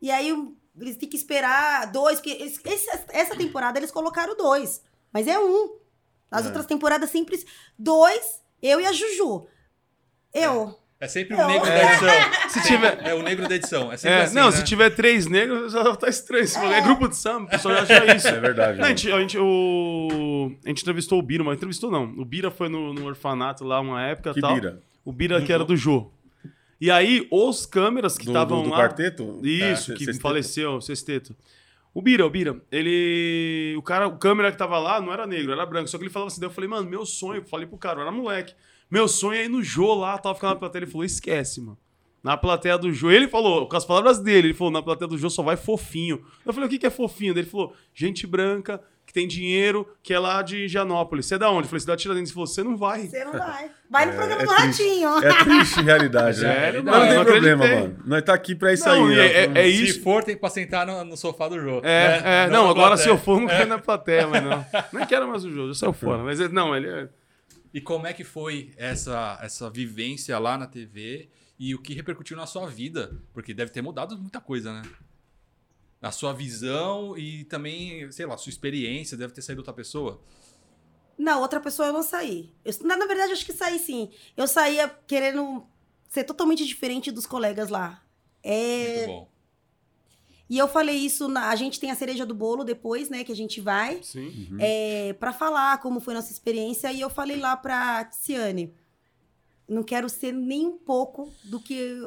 E aí eles têm que esperar dois. Porque eles- esse- essa temporada eles colocaram dois. Mas é um. Nas É. outras temporadas sempre. Dois, eu e a Juju. Eu. É sempre o negro É. da edição. Se tiver- É o negro da edição. É sempre É, assim. não, né? se tiver três negros, já tá estranho. Se é. grupo de samba, o pessoal já acha isso. É verdade. Não, a, gente, a, gente, o... a gente entrevistou o Bira, mas entrevistou não. O Bira foi no, no orfanato lá uma época e Que tal. bira? O Bira que era do Jô. E aí, os câmeras que estavam do, do lá. quarteto? Isso, É, que sexteto. faleceu, sexteto. O Bira, o Bira, ele. O cara, o câmera que tava lá não era negro, era branco. Só que ele falava assim, daí eu falei, mano, meu sonho, falei pro cara, eu era moleque. Meu sonho é ir no Jô lá, tava ficando na plateia. Ele falou, esquece, mano. Na plateia do Jô, ele falou, com as palavras dele, ele falou, na plateia do Jô só vai fofinho. Eu falei, o que, que é fofinho? Ele falou, gente branca, que tem dinheiro, que é lá de Janópolis. Você é da onde? Eu falei, cidade Tiradentes. Ele falou, você não vai. Você não vai. Vai no programa é do triste. Ratinho. É triste realidade, né? Sério, Mas não tem não problema, acreditei. mano. Nós tá aqui pra isso Não, aí. e né? é- é Se isso. for, tem pra sentar no, no sofá do jogo. É, né? é, não, na agora plateia. se eu for, não quero ir na plateia, mas não. Não quero mais o jogo, já saiu fora. Mas não, ele é. E como é que foi essa, essa vivência lá na TV e o que repercutiu na sua vida? Porque deve ter mudado muita coisa, né? A sua visão e também, sei lá, sua experiência deve ter saído outra pessoa. Não, outra pessoa eu não saí. Eu, na, na verdade, acho que saí sim. Eu saía querendo ser totalmente diferente dos colegas lá. É, Muito bom. E eu falei isso, na, a gente tem a cereja do bolo depois, né, que a gente vai, Sim. é, para falar como foi nossa experiência. E eu falei lá pra Tiziane, não quero ser nem um pouco do que...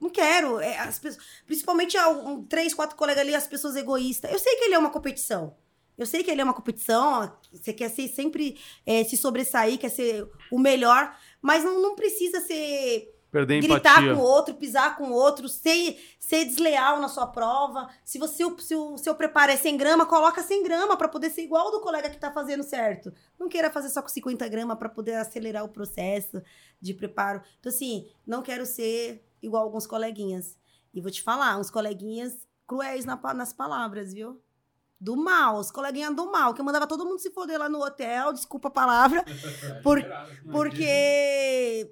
Não quero. É, as pessoas, principalmente um, três, quatro colegas ali, as pessoas egoístas. Eu sei que ele é uma competição. Eu sei que ele é uma competição, ó, você quer ser sempre é, se sobressair, quer ser o melhor, mas não, não precisa ser Perder gritar empatia. com o outro, pisar com o outro, ser, ser desleal na sua prova. Se você se o seu preparo é 100 gramas, coloca 100 gramas para poder ser igual ao do colega que tá fazendo certo. Não queira fazer só com 50 gramas para poder acelerar o processo de preparo. Então, assim, não quero ser igual alguns coleguinhas. E vou te falar, uns coleguinhas cruéis na nas palavras, viu? Do mal, os coleguinhas do mal, que eu mandava todo mundo se foder lá no hotel, desculpa a palavra, por- porque,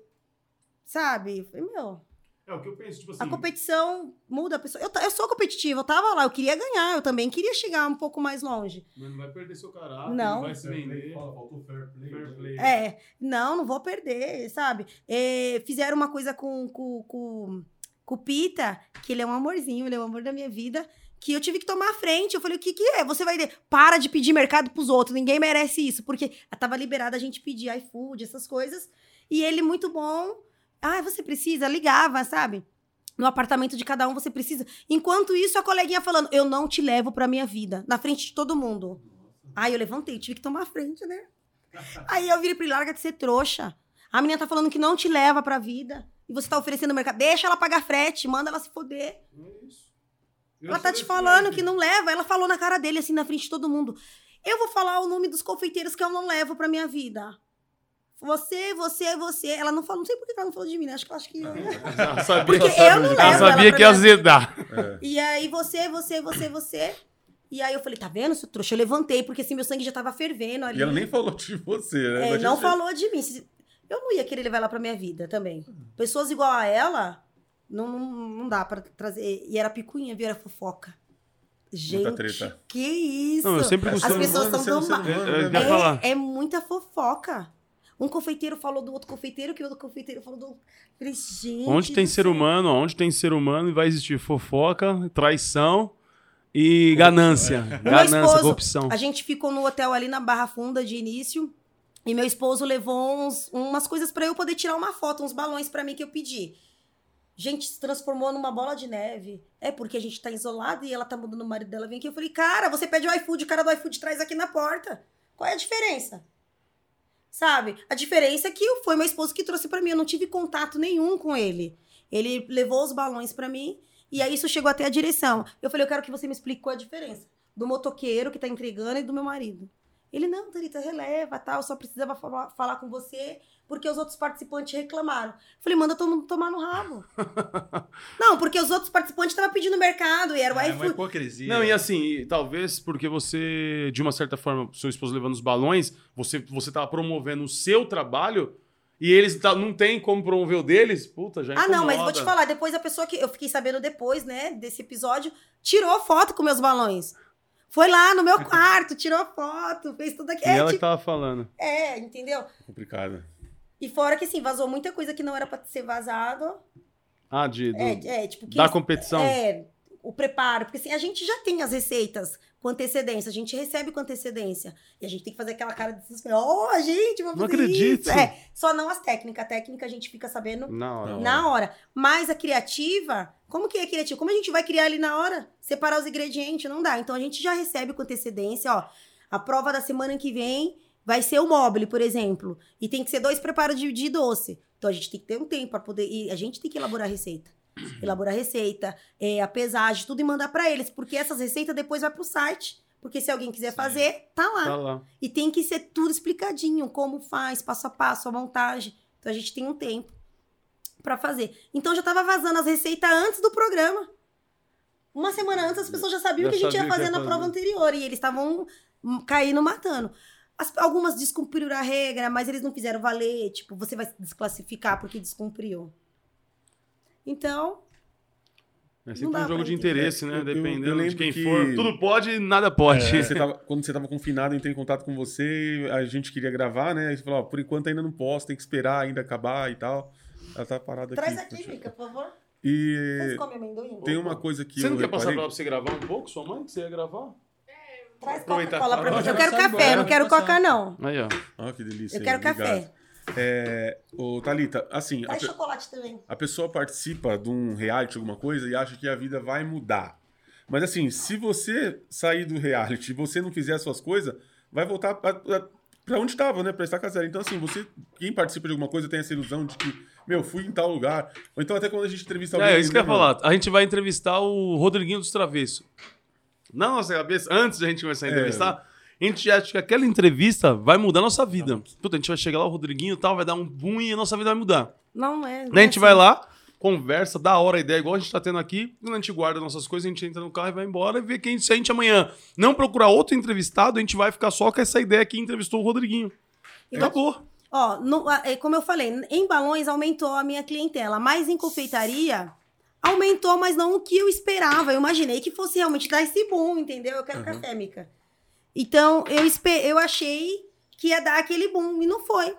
sabe, falei, meu, É o que eu penso, tipo a competição muda a pessoa. Eu, eu sou competitiva, eu tava lá, eu queria ganhar, eu também queria chegar um pouco mais longe. Mas não vai perder seu caráter, Não. vai se vender. Faltou fair play. Fair play. É, não, não vou perder, sabe? É, fizeram uma coisa com, com, com, com o Pita, que ele é um amorzinho, ele é o amor da minha vida, que eu tive que tomar a frente. Eu falei, o que que é? Você vai... de- Para de pedir mercado pros outros, ninguém merece isso. Porque tava liberada a gente pedir iFood, essas coisas. E ele muito bom. Ah, você precisa? Ligava, sabe? No apartamento de cada um você precisa. Enquanto isso, a coleguinha falando, eu não te levo pra minha vida. Na frente de todo mundo. Aí eu levantei, tive que tomar a frente, né? Aí eu virei pra ele, larga de ser trouxa. A menina tá falando que não te leva pra vida. E você tá oferecendo mercado. Deixa ela pagar frete, manda ela se foder. Ela tá te falando que não leva. Ela falou na cara dele, assim, na frente de todo mundo. Eu vou falar o nome dos confeiteiros que eu não levo pra minha vida. Você, você, você. Ela não falou, não sei por que ela não falou de mim, né? Acho que ela acho que. Ela sabia, Porque ela sabia- eu não levo Ela ela sabia pra que ia azedar. E aí, você, você, você, você. E aí eu falei, tá vendo, seu trouxa? Eu levantei, porque assim, meu sangue já tava fervendo ali. E ela nem falou de você, né? É, não você- falou de mim. Eu não ia querer levar ela pra minha vida também. Pessoas igual a ela, não, não, não dá pra trazer. E era picuinha, viu? Era fofoca. Gente, que isso? Não, eu sempre As pessoas são do ser mal. Eu- eu. É, é muita fofoca. Um confeiteiro falou do outro confeiteiro, que o outro confeiteiro falou do outro. Falei, gente. Onde tem ser céu. humano, onde tem ser humano, vai existir fofoca, traição e ganância. Meu Ganância, esposo, corrupção. A gente ficou no hotel ali na Barra Funda de início. E meu esposo levou uns- umas coisas pra eu poder tirar uma foto, uns balões pra mim que eu pedi. Gente, se transformou numa bola de neve. É porque a gente tá isolado e ela tá mudando o marido dela. Vem aqui. Eu falei, cara, você pede o iFood, o cara do iFood traz aqui na porta. Qual é a diferença? Sabe? A diferença é que foi meu esposo que trouxe pra mim, eu não tive contato nenhum com ele. Ele levou os balões pra mim e aí isso chegou até a direção. Eu falei, eu quero que você me explique qual é a diferença do motoqueiro que tá entregando e do meu marido. Ele, não, Thalita, releva, tal, só precisava falar, falar com você porque os outros participantes reclamaram. Falei, manda todo mundo tomar no rabo. não, porque os outros participantes estavam pedindo mercado e era o É uma iFood. hipocrisia. Não, e assim, talvez porque você, de uma certa forma, seu esposo levando os balões, você, você tava promovendo o seu trabalho e eles tá- não tem como promover o deles, puta, já Ah, não, mas vou te incomoda. falar, depois a pessoa que eu fiquei sabendo depois, né, desse episódio, tirou foto com meus balões. Foi lá no meu quarto, tirou foto, fez tudo E aquilo. É, ela que tipo- tava falando. é, entendeu? Complicado. E fora que, assim, vazou muita coisa que não era pra ser vazado. Ah, de, do- É, é, tipo... Que, da competição? É, o preparo. Porque, assim, a gente já tem as receitas com antecedência. A gente recebe com antecedência. E a gente tem que fazer aquela cara de desespero. Ó, gente, vamos Não fazer acredito. isso. É, só não as técnicas. A técnica a gente fica sabendo Na hora. Na hora. Mas a criativa, como que é criativa? Como a gente vai criar ali na hora? Separar os ingredientes, não dá. Então a gente já recebe com antecedência, ó. A prova da semana que vem vai ser o mobile, por exemplo. E tem que ser dois preparos de, de doce. Então a gente tem que ter um tempo para poder. E a gente tem que elaborar a receita. Elaborar a receita, é, a pesagem, tudo e mandar para eles. Porque essas receitas depois vai pro site. Porque se alguém quiser fazer, tá lá. Tá lá. E tem que ser tudo explicadinho, como faz, passo a passo, a montagem. Então a gente tem um tempo pra fazer. Então já tava vazando as receitas antes do programa. Uma semana antes as pessoas já sabiam o que a gente ia fazer na prova anterior e eles estavam hum, caindo matando. As- algumas descumpriram a regra, mas eles não fizeram valer, tipo, você vai se desclassificar porque descumpriu. Então, É Não sempre dá um jogo de entender. interesse, né? Eu- eu- eu Dependendo de lembro quem que- for. Tudo pode, nada pode. É, você tava- quando você tava confinado, eu entrei em contato com você, a gente queria gravar, né? Aí você falou, ó, por enquanto ainda não posso, tem que esperar ainda acabar e tal. Ela tá parada traz aqui. aqui, Mica, por favor. E Vocês comem amendoim? tem uma coisa que Você eu não quer passar pra você gravar um pouco, sua mãe? Que você ia gravar? Traz. Coca-Cola pra mim. Já Eu quero café, embora, não quero coca, não. Aí, ó. Ah, que delícia. Eu quero obrigado. café. É, ô, Thalita, assim, a, Traz chocolate também. a pessoa participa de um reality, alguma coisa, e acha que a vida vai mudar. Mas assim, se você sair do reality e você não fizer as suas coisas, vai voltar pra onde estava, né? Pra estar casado. Então, assim, você, quem participa de alguma coisa tem essa ilusão de que, meu, fui em tal lugar. Ou então até quando a gente entrevista alguém. É, isso que eu ia né, falar. A gente vai entrevistar o Rodriguinho dos Travessos. Na nossa cabeça, antes da gente começar a É. entrevistar, a gente acha que aquela entrevista vai mudar a nossa vida. Puta, a gente vai chegar lá, o Rodriguinho e tal, vai dar um boom e a nossa vida vai mudar. Não é. não Daí a é gente assim. vai lá, conversa, dá hora a ideia, igual a gente tá tendo aqui. Quando a gente guarda nossas coisas, a gente entra no carro e vai embora e vê que a gente, se a gente amanhã não procurar outro entrevistado, a gente vai ficar só com essa ideia que entrevistou o Rodriguinho. E Acabou. Ó, no- é, como eu falei, em balões aumentou a minha clientela, mas em confeitaria aumentou, mas não o que eu esperava. Eu imaginei que fosse realmente dar esse boom, entendeu? Eu quero Uhum. café, Mica. Então, eu, eu achei que ia dar aquele boom, e não foi.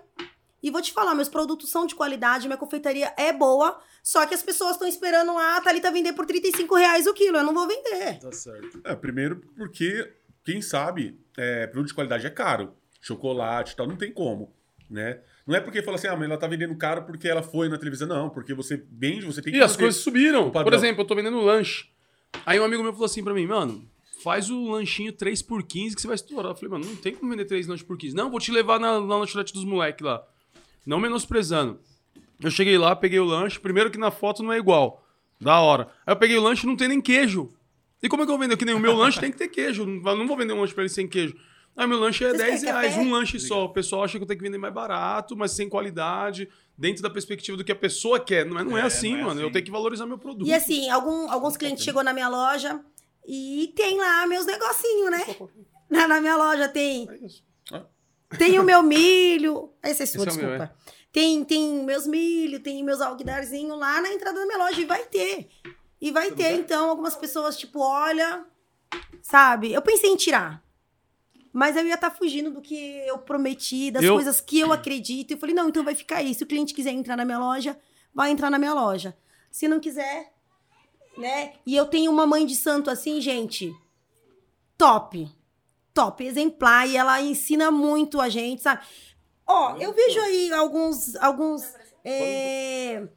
E vou te falar, meus produtos são de qualidade, minha confeitaria é boa, só que as pessoas estão esperando lá a Thalita vender por 35 reais o quilo. Eu não vou vender. Tá certo. É, primeiro porque, quem sabe, é, produto de qualidade é caro. Chocolate e tal, não tem como, né? Não é porque fala assim, ah, mas ela tá vendendo caro porque ela foi na televisão. Não, porque você vende, você tem que E as coisas subiram. Por exemplo, eu tô vendendo lanche. Aí um amigo meu falou assim pra mim, mano, faz o lanchinho 3 por 15 que você vai estourar. Eu falei, mano, não tem como vender 3 lanches por 15. Não, vou te levar na, na lanchonete dos moleques lá. Não menosprezando. Eu cheguei lá, peguei o lanche. Primeiro que na foto não é igual. Da hora. Aí eu peguei o lanche e não tem nem queijo. E como é que eu vou vender? Que nem o meu lanche tem que ter queijo. Não não vou vender um lanche pra ele sem queijo. Aí meu lanche é Vocês 10 querem reais, café? um lanche só. O pessoal acha que eu tenho que vender mais barato, mas sem qualidade, dentro da perspectiva do que a pessoa quer. Não é, não é É, assim, não é mano. Eu assim. tenho que valorizar meu produto. E assim, algum- alguns clientes chegou na minha loja e tem lá meus negocinhos, né? Na, na minha loja tem, É isso. tem o meu milho. Esse é sua, Esse é o meu, desculpa. Tem, tem meus milho, tem meus alguidarzinhos lá na entrada da minha loja. E vai ter. E vai ter, então, algumas pessoas, tipo, olha, sabe? Eu pensei em tirar. Mas eu ia estar fugindo do que eu prometi, das Eu- coisas que eu acredito. E eu falei, não, então vai ficar aí. Se o cliente quiser entrar na minha loja, vai entrar na minha loja. Se não quiser, né? E eu tenho uma mãe de santo assim, gente, top. Top, exemplar. E ela ensina muito a gente, sabe? Ó, eu vejo aí alguns, alguns é,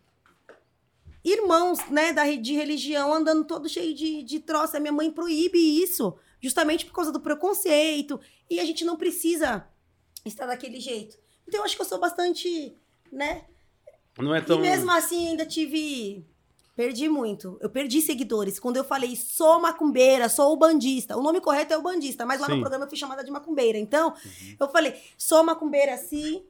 irmãos, né, da, de religião andando todo cheio de, de troça. A minha mãe proíbe isso, justamente por causa do preconceito. E a gente não precisa estar daquele jeito. Então eu acho que eu sou bastante, né? Não é tão. E mesmo assim ainda tive. Perdi muito. Eu perdi seguidores. Quando eu falei, sou macumbeira, sou o bandista. O nome correto é o bandista, mas lá Sim. no programa eu fui chamada de macumbeira. Então, eu falei, sou macumbeira sim.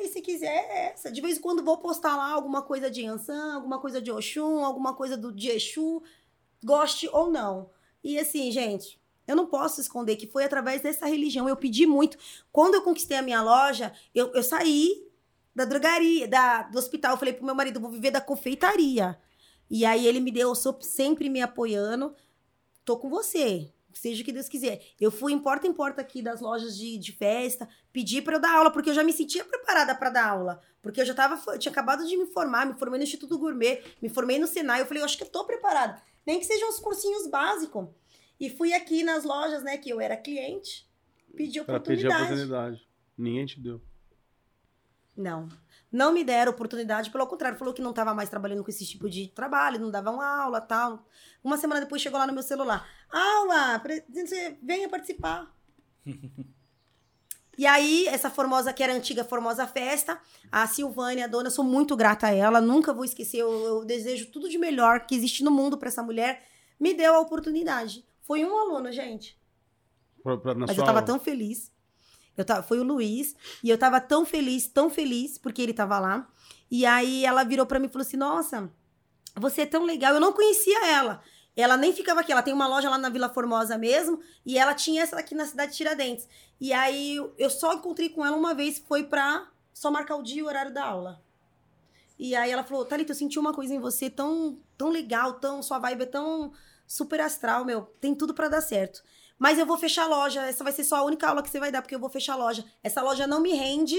E se quiser, é essa. De vez em quando vou postar lá alguma coisa de Yansan, alguma coisa de Oxum, alguma coisa do de Exu, goste ou não. E assim, gente, eu não posso esconder que foi através dessa religião. Eu pedi muito. Quando eu conquistei a minha loja, eu, eu saí da drogaria, da, do hospital. Eu falei pro meu marido, vou viver da confeitaria. E aí ele me deu, eu sou sempre me apoiando. Tô com você. Seja o que Deus quiser. Eu fui em porta em porta aqui das lojas de, de festa, pedi para eu dar aula, porque eu já me sentia preparada para dar aula. Porque eu já tava, eu tinha acabado de me formar, me formei no Instituto Gourmet, me formei no Senai. Eu falei, eu acho que eu tô preparada. Nem que sejam uns cursinhos básicos. E fui aqui nas lojas, né, que eu era cliente, pedi Pra pedir oportunidade. oportunidade. Ninguém te deu. Não. Não me deram oportunidade, pelo contrário, falou que não estava mais trabalhando com esse tipo de trabalho, não davam aula tal. Uma semana depois chegou lá no meu celular: aula, venha participar. e aí, essa Formosa, que era a antiga Formosa Festa, a Silvânia, a dona, sou muito grata a ela, nunca vou esquecer, eu, eu desejo tudo de melhor que existe no mundo para essa mulher, me deu a oportunidade. Foi um aluno, gente. Pra- pra- Mas eu tava aula. tão feliz. Eu tava, foi o Luiz. E eu tava tão feliz, tão feliz, porque ele tava lá. E aí ela virou pra mim e falou assim: Nossa, você é tão legal. Eu não conhecia ela. Ela nem ficava aqui. Ela tem uma loja lá na Vila Formosa mesmo. E ela tinha essa aqui na cidade de Tiradentes. E aí eu- só encontrei com ela uma vez. Foi pra só marcar o dia e o horário da aula. E aí ela falou: Thalita, eu senti uma coisa em você tão, tão legal, tão. Sua vibe é tão super astral, meu. Tem tudo pra dar certo. Mas eu vou fechar a loja. Essa vai ser só a única aula que você vai dar, porque eu vou fechar a loja. Essa loja não me rende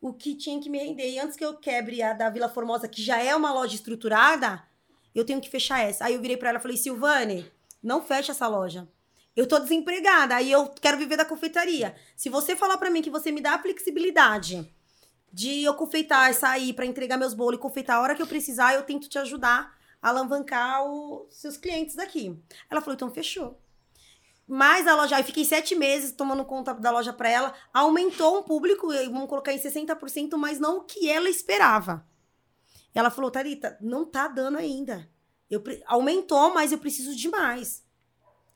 o que tinha que me render. E antes que eu quebre a da Vila Formosa, que já é uma loja estruturada, eu tenho que fechar essa. Aí eu virei pra ela e falei, Silvane, não fecha essa loja. Eu tô desempregada, aí eu quero viver da confeitaria. Se você falar pra mim que você me dá a flexibilidade de eu confeitar sair pra entregar meus bolos e confeitar a hora que eu precisar, eu tento te ajudar a alavancar os seus clientes daqui. Ela falou, então fechou. Mas a loja, aí fiquei sete meses tomando conta da loja pra ela, aumentou um público, vamos colocar em 60%, mas não o que ela esperava. Ela falou, Thalita, não tá dando ainda. Eu, pre- aumentou, mas eu preciso de mais.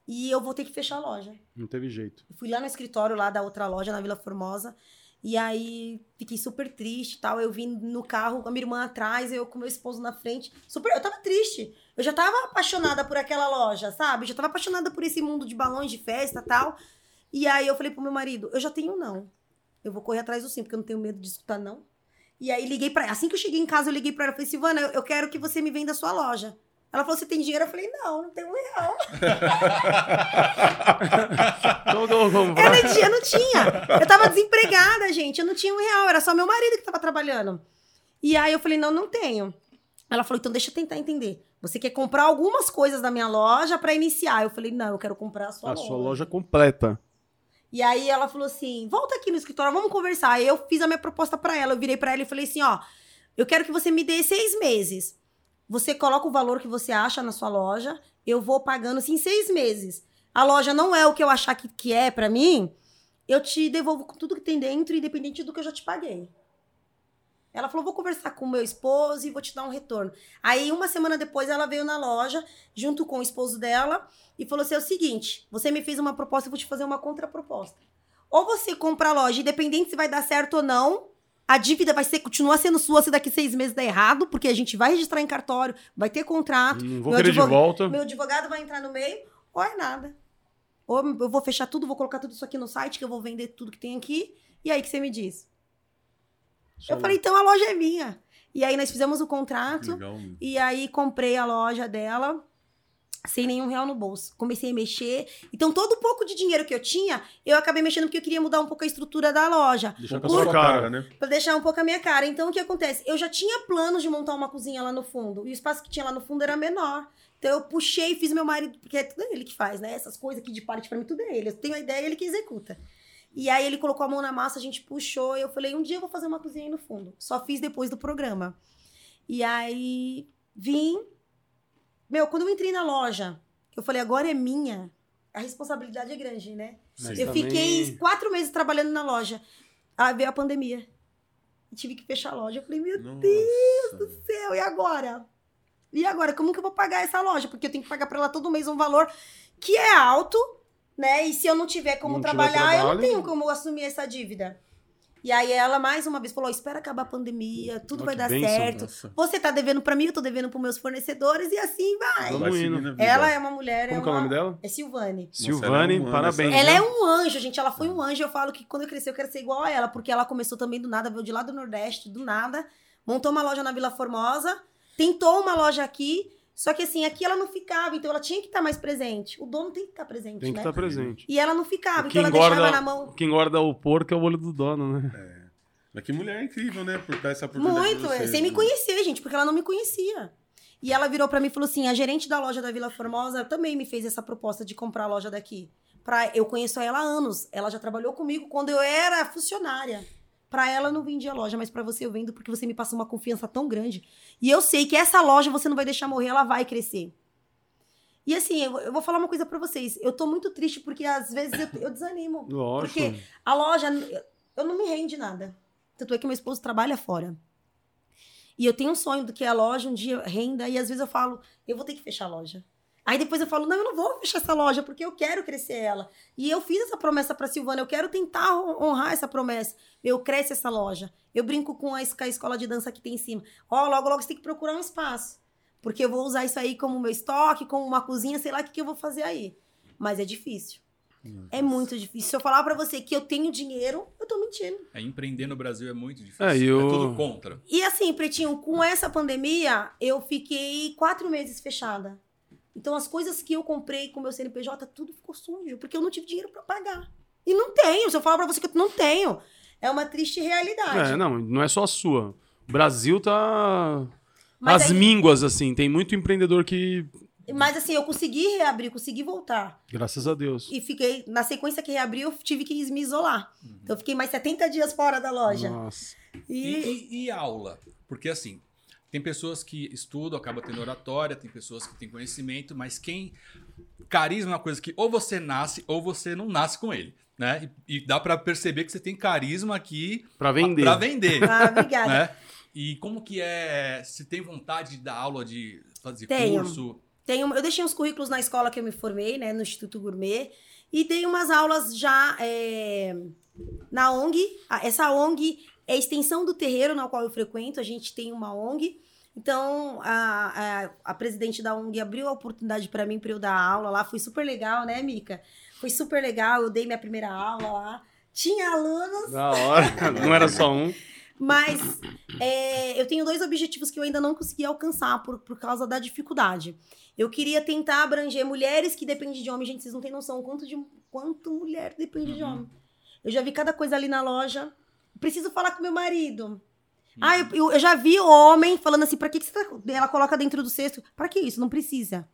E eu vou ter que fechar a loja. Não teve jeito. Eu fui lá no escritório lá da outra loja, na Vila Formosa. E aí fiquei super triste tal. Eu vim no carro com a minha irmã atrás, eu com meu esposo na frente. Super, eu tava triste. Eu já tava apaixonada por aquela loja, sabe? Já tava apaixonada por esse mundo de balões de festa tal. E aí eu falei pro meu marido, eu já tenho não. Eu vou correr atrás do sim, porque eu não tenho medo de escutar não. E aí liguei pra ela. Assim que eu cheguei em casa, eu liguei pra ela falei, Silvana, eu, eu quero que você me venda a sua loja. Ela falou, você tem dinheiro? Eu falei, não, não tenho um real. Eu não tinha, eu não tinha. Eu tava desempregada, gente. Eu não tinha um real. Era só meu marido que tava trabalhando. E aí eu falei, não, não tenho. Ela falou, então deixa eu tentar entender. Você quer comprar algumas coisas da minha loja pra iniciar? Eu falei, não, eu quero comprar a sua A loja. sua loja completa. E aí ela falou assim: volta aqui no escritório, vamos conversar. Aí eu fiz a minha proposta pra ela. Eu virei pra ela e falei assim: ó, eu quero que você me dê seis meses. Você coloca o valor que você acha na sua loja, eu vou pagando assim seis meses. A loja não é o que eu achar que, que é pra mim, eu te devolvo com tudo que tem dentro, independente do que eu já te paguei. Ela falou: vou conversar com o meu esposo e vou te dar um retorno. Aí, uma semana depois, ela veio na loja, junto com o esposo dela, e falou assim: é o seguinte, você me fez uma proposta, eu vou te fazer uma contraproposta. Ou você compra a loja, independente se vai dar certo ou não, a dívida vai ser, continuar sendo sua se daqui seis meses der errado, porque a gente vai registrar em cartório, vai ter contrato. Não vou meu querer de volta. Meu advogado vai entrar no meio, ou é nada. Ou eu vou fechar tudo, vou colocar tudo isso aqui no site, que eu vou vender tudo que tem aqui, e aí que você me diz. Eu falei, então a loja é minha. E aí nós fizemos o contrato, Legal, e aí comprei a loja dela sem nenhum real no bolso. Comecei a mexer. Então, todo o pouco de dinheiro que eu tinha, eu acabei mexendo porque eu queria mudar um pouco a estrutura da loja. Deixa com a Com a sua cara, né? Pra deixar um pouco a minha cara. Então, o que acontece? Eu já tinha planos de montar uma cozinha lá no fundo. E o espaço que tinha lá no fundo era menor. Então, eu puxei e fiz meu marido... Porque é tudo ele que faz, né? Essas coisas aqui de parte pra mim, tudo é ele. Eu tenho a ideia, ele que executa. E aí, ele colocou a mão na massa, a gente puxou. E eu falei, um dia eu vou fazer uma cozinha aí no fundo. Só fiz depois do programa. E aí, vim... Meu, quando eu entrei na loja, eu falei, agora é minha. A responsabilidade é grande, né? Mas eu também- fiquei quatro meses trabalhando na loja. Aí veio a pandemia. E tive que fechar a loja. Eu falei, meu Nossa. Deus do céu, e agora? E agora, como que eu vou pagar essa loja? Porque eu tenho que pagar pra ela todo mês um valor que é alto, né? E se eu não tiver como Não tiver trabalhar, eu não trabalho. tenho como assumir essa dívida. E aí ela mais uma vez falou: espera acabar a pandemia, tudo Ó, vai dar bênção, certo. Nossa. Você tá devendo pra mim, eu tô devendo pros meus fornecedores, e assim vai. Vamos indo. Ela é uma mulher. Como é que é o uma- nome dela? É Silvane. Silvane, ela é parabéns. Ela é um anjo, gente. Ela foi um anjo. Eu falo que quando eu crescer, eu quero ser igual a ela, porque ela começou também do nada, veio de lá do Nordeste, do nada, montou uma loja na Vila Formosa, tentou uma loja aqui, só que assim, aqui ela não ficava, então ela tinha que estar mais presente. O dono tem que estar presente, Tem que né? estar presente. E ela não ficava, então ela deixava engorda- na mão. O que engorda o porco é o olho do dono, né? Mas que mulher incrível, né? Por dar essa oportunidade Muito, pra você, sem me né? conhecer, gente, porque ela não me conhecia. E ela virou pra mim e falou assim: a gerente da loja da Vila Formosa também me fez essa proposta de comprar a loja daqui. Pra, eu conheço ela há anos. Ela já trabalhou comigo quando eu era funcionária. Pra ela eu não vendia a loja, mas pra você eu vendo porque você me passa uma confiança tão grande. E eu sei que essa loja você não vai deixar morrer, ela vai crescer. E assim, eu, vou falar uma coisa pra vocês. Eu tô muito triste porque às vezes eu, eu desanimo. Lógico. Porque a loja, eu não me rende nada. Tanto é que meu esposo trabalha fora. E eu tenho um sonho do que a loja um dia renda, e às vezes eu falo, eu vou ter que fechar a loja. Aí depois eu falo, não, eu não vou fechar essa loja, porque eu quero crescer ela. E eu fiz essa promessa pra Silvana, eu quero tentar hon- honrar essa promessa. Eu cresce essa loja. Eu brinco com a, com a escola de dança que tem em cima. Ó, logo, logo você tem que procurar um espaço. Porque eu vou usar isso aí como meu estoque, como uma cozinha, sei lá o que, que eu vou fazer aí. Mas é difícil. É muito difícil. Se eu falar pra você que eu tenho dinheiro, eu tô mentindo. É, empreender no Brasil é muito difícil. É, e eu- é tudo contra. E assim, Pretinho, com essa pandemia, eu fiquei quatro meses fechada. Então, as coisas que eu comprei com meu CNPJ, tudo ficou sujo, porque eu não tive dinheiro pra pagar. E não tenho. Se eu falar pra você que eu não tenho, é uma triste realidade. É, não, não é só a sua. O Brasil tá. Mas As aí- mínguas, assim. Tem muito empreendedor que. Mas assim, eu consegui reabrir, consegui voltar. Graças a Deus. E fiquei, na sequência que reabriu, eu tive que me isolar. Então, eu fiquei mais 70 dias fora da loja. Nossa. E, E, e- e aula? Porque assim, tem pessoas que estudam, acabam tendo oratória, tem pessoas que têm conhecimento, mas quem. Carisma é uma coisa que ou você nasce ou você não nasce com ele. Né? E, e dá pra perceber que você tem carisma aqui Pra vender. pra vender. ah, obrigada. né? E como que é. Se tem vontade de dar aula, de fazer Tenho. curso? Tenho, eu deixei uns currículos na escola que eu me formei, né, no Instituto Gourmet, e dei umas aulas já é, na ONG. Ah, Essa ONG é a extensão do terreiro na qual eu frequento, a gente tem uma ONG. Então, a, a, a presidente da ONG abriu a oportunidade para mim para eu dar aula lá. Foi super legal, né, Mica? Foi super legal. Eu dei minha primeira aula lá. Tinha alunos Da hora. Não era só um. mas é, eu tenho dois objetivos que eu ainda não consegui alcançar por, por causa da dificuldade. Eu queria tentar abranger mulheres que dependem de homem. Gente, vocês não têm noção quanto, de, quanto mulher depende de Uhum. homem. Eu já vi cada coisa ali na loja. Preciso falar com meu marido. Ah, eu, eu- já vi homem falando assim, pra que, que você tá... Ela coloca dentro do cesto. Pra que isso? Não precisa.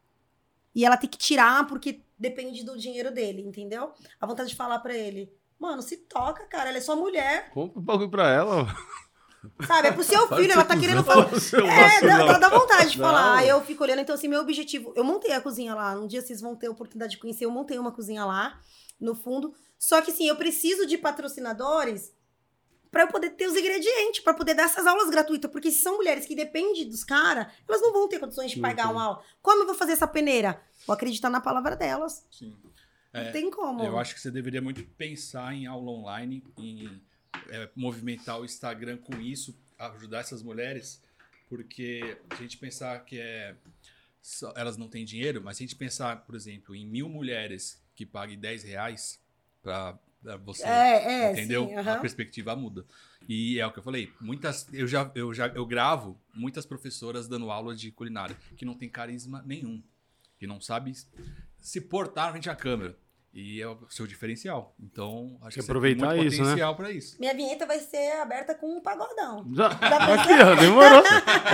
E ela tem que tirar porque depende do dinheiro dele, entendeu? A vontade de falar pra ele. Mano, se toca, cara. Ela é só mulher. Compra o bagulho pra ela. ó. Sabe? É pro seu filho, ela tá querendo falar. É, dá, dá- vontade de falar. Aí eu fico olhando, então, assim, meu objetivo. Eu montei a cozinha lá. Um dia vocês vão ter a oportunidade de conhecer. Eu montei uma cozinha lá, no fundo. Só que, assim, eu preciso de patrocinadores pra eu poder ter os ingredientes, pra poder dar essas aulas gratuitas. Porque se são mulheres que dependem dos caras, elas não vão ter condições de Não pagar uma aula. Como eu vou fazer essa peneira? Vou acreditar na palavra delas. Sim. Não É, tem como. Eu acho que você deveria muito pensar em aula online, em é, movimentar o Instagram com isso, ajudar essas mulheres, porque a gente pensar que é só- elas não têm dinheiro, mas se a gente pensar, por exemplo, em mil mulheres que paguem 10 reais para você, É, é, entendeu? sim, A aham. perspectiva muda. E é o que eu falei, muitas eu já eu já eu gravo muitas professoras dando aula de culinária que não tem carisma nenhum, que não sabe se portar frente à câmera. E é o seu diferencial. Então, acho que, você aproveitar tem muito isso, né? potencial pra isso. Minha vinheta vai ser aberta com um pagodão. Já... Aqui, ó, demorou.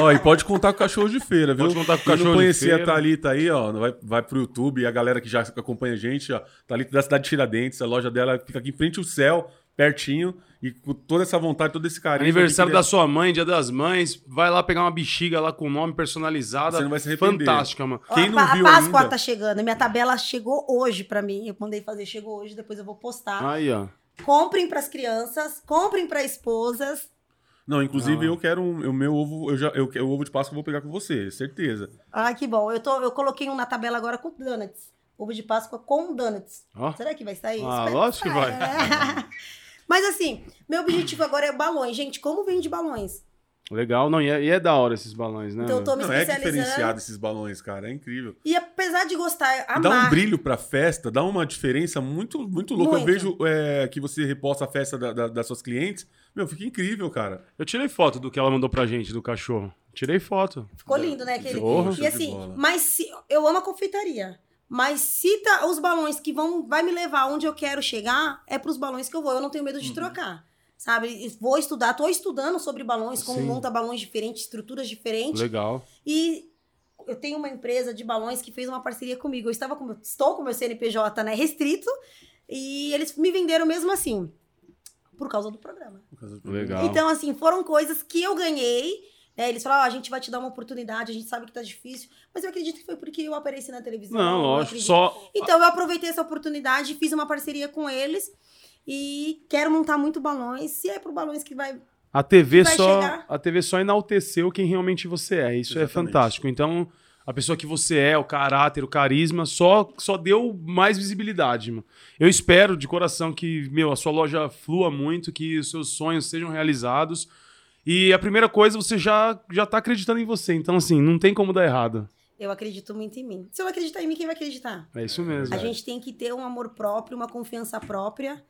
Ó, e pode contar com o cachorro de feira, viu? Pode contar com o Quem cachorro não de conhecia feira. a Thalita aí, ó, vai, vai pro YouTube e a galera que já acompanha a gente, ó. Thalita da cidade de Tiradentes, a loja dela fica aqui em frente ao céu, pertinho, e com toda essa vontade, todo esse carinho. Aniversário da sua mãe, dia das mães. Vai lá pegar uma bexiga lá com nome personalizada. Você não vai se arrepender. Fantástica, mano. Quem a não Pa- viu a Páscoa ainda- tá chegando. Minha tabela chegou hoje pra mim. Eu mandei fazer, chegou hoje, depois eu vou postar. Aí, ó. comprem pras crianças, comprem pra esposas. Não, inclusive Ah. eu quero um, o meu ovo, eu já, eu, o ovo de Páscoa eu vou pegar com você, certeza. Ah, que bom. Eu, tô, eu coloquei um na tabela agora com donuts. Ovo de Páscoa com donuts. Ó. Será que vai sair? Ah, Espero lógico que vai. Mas assim, meu objetivo agora é balões. Gente, como vende balões? Legal, não, e é, e é da hora esses balões, né? Então eu tô me Não, é diferenciado esses balões, cara, é incrível. E apesar de gostar, Dá um amar. brilho pra festa, dá uma diferença muito, muito louca. Eu Muito. vejo é, que você reposta a festa da- da- das suas clientes. Meu, fica incrível, cara. Eu tirei foto do que ela mandou pra gente, do cachorro. Tirei foto. Ficou lindo, né? Aquele... Porra. E assim, mas se... eu amo a confeitaria. Mas se tá os balões que vão vai me levar onde eu quero chegar, é pros balões que eu vou. Eu não tenho medo Uhum. de trocar. Sabe? Vou estudar, tô estudando sobre balões, como Sim. monta balões diferentes, estruturas diferentes. Legal. E eu tenho uma empresa de balões que fez uma parceria comigo. Eu estava com estou com meu CNPJ né, restrito e eles me venderam mesmo assim. Por causa do programa. Legal. Então, assim, foram coisas que eu ganhei. Né? Eles falaram, "Ó, a gente vai te dar uma oportunidade, a gente sabe que tá difícil. Mas eu acredito que foi porque eu apareci na televisão. Não, lógico. Só. Então, eu aproveitei essa oportunidade, fiz uma parceria com eles. E quero montar muito balões. Se é pro balões que vai A TV vai só, chegar. a TV só enalteceu quem realmente você é. Isso é Exatamente. fantástico. Então, a pessoa que você é, o caráter, o carisma, só, só deu mais visibilidade. Mano. Eu espero de coração que, meu, a sua loja flua muito, que os seus sonhos sejam realizados. E a primeira coisa, você já, já tá acreditando em você. Então, assim, não tem como dar errado. Eu acredito muito em mim. Se eu não acreditar em mim, quem vai acreditar? É isso mesmo. A gente tem que ter um amor próprio, uma confiança própria,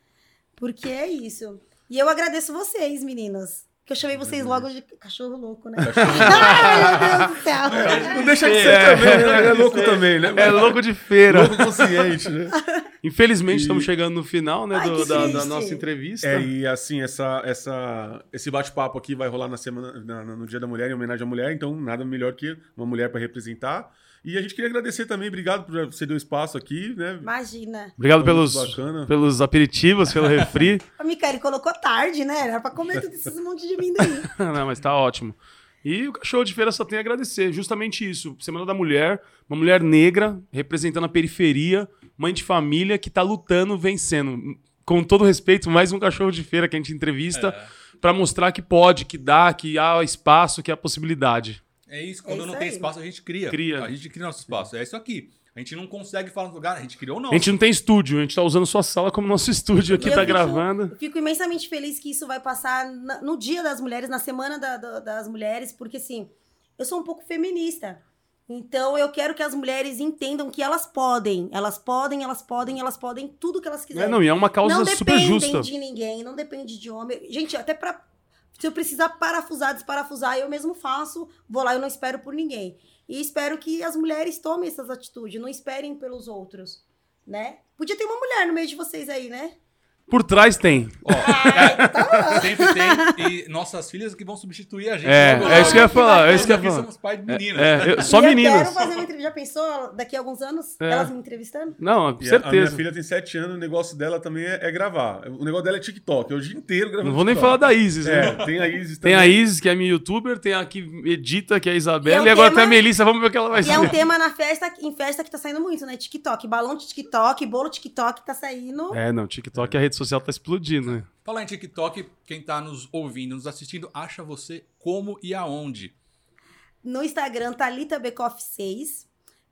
porque é isso. E eu agradeço vocês, meninos. Que eu chamei vocês logo de cachorro louco, né? Ai, meu Deus do céu. Não deixa de ser É. também, né? É louco também, né? É louco de feira. Louco consciente, né? Infelizmente, E- estamos chegando no final né, Ai, do- da, da nossa entrevista. É, e assim, essa, essa, esse bate-papo aqui vai rolar na semana, na- no Dia da Mulher, em homenagem à mulher, então nada melhor que uma mulher para representar. E a gente queria agradecer também, obrigado por você dar o espaço aqui, né? Imagina. Obrigado Foi pelos, pelos aperitivos, pelo refri. A Micari colocou tarde, né? Era pra comer tudo esses monte de amendoim. Não, mas tá ótimo. E o Cachorro de Feira só tem a agradecer. Justamente isso. Semana da Mulher, uma mulher negra, representando a periferia, mãe de família que tá lutando, vencendo. Com todo respeito, mais um Cachorro de Feira que a gente entrevista pra mostrar que pode, que dá, que há espaço, que há possibilidade. É isso, quando isso não tem aí. espaço, a gente cria. Cria. A gente cria nosso espaço. É isso aqui. A gente não consegue falar no lugar, a gente criou o nosso. A gente não tem estúdio, a gente tá usando sua sala como nosso estúdio aqui, eu tá fico- gravando. Eu fico imensamente feliz que isso vai passar na- no Dia das Mulheres, na Semana da- da- das Mulheres, porque assim, eu sou um pouco feminista. Então eu quero que as mulheres entendam que elas podem. Elas podem, elas podem, elas podem tudo que elas É, quiserem. não, e é uma causa não super dependem justa. de ninguém, não depende de homem. Gente, até pra. Se eu precisar parafusar, desparafusar, eu mesmo faço. Vou lá, eu não espero por ninguém. E espero que as mulheres tomem essas atitudes, não esperem pelos outros, né? Podia ter uma mulher no meio de vocês aí, né? Por trás tem. Ó, Ai, tá sempre tem. E nossas filhas que vão substituir a gente. É, logo, é isso que eu ia falar, é Nós isso que eu ia falar. somos pais de meninas. É, eu- só E Eu meninas. quero fazer uma entrevista. Já pensou daqui a alguns anos? É. Elas me entrevistando? Não, com E a- A, minha certeza. filha tem sete anos, o negócio dela também é, é gravar. O negócio dela é TikTok, é o dia inteiro gravando Não vou nem falar da Isis, né? É, tem a Isis Tem também. a Isis, que é minha youtuber, tem a que edita, que é a Isabela, E e, é um agora tema- tem a Melissa, vamos ver o que ela vai E ser. é um tema na festa, em festa que tá saindo muito, né? TikTok. Balão de TikTok, bolo TikTok tá saindo. É, não, TikTok, a rede social tá explodindo, né? Falar em TikTok, quem tá nos ouvindo, nos assistindo, acha você como e aonde? No Instagram, Thalita Becoff 6.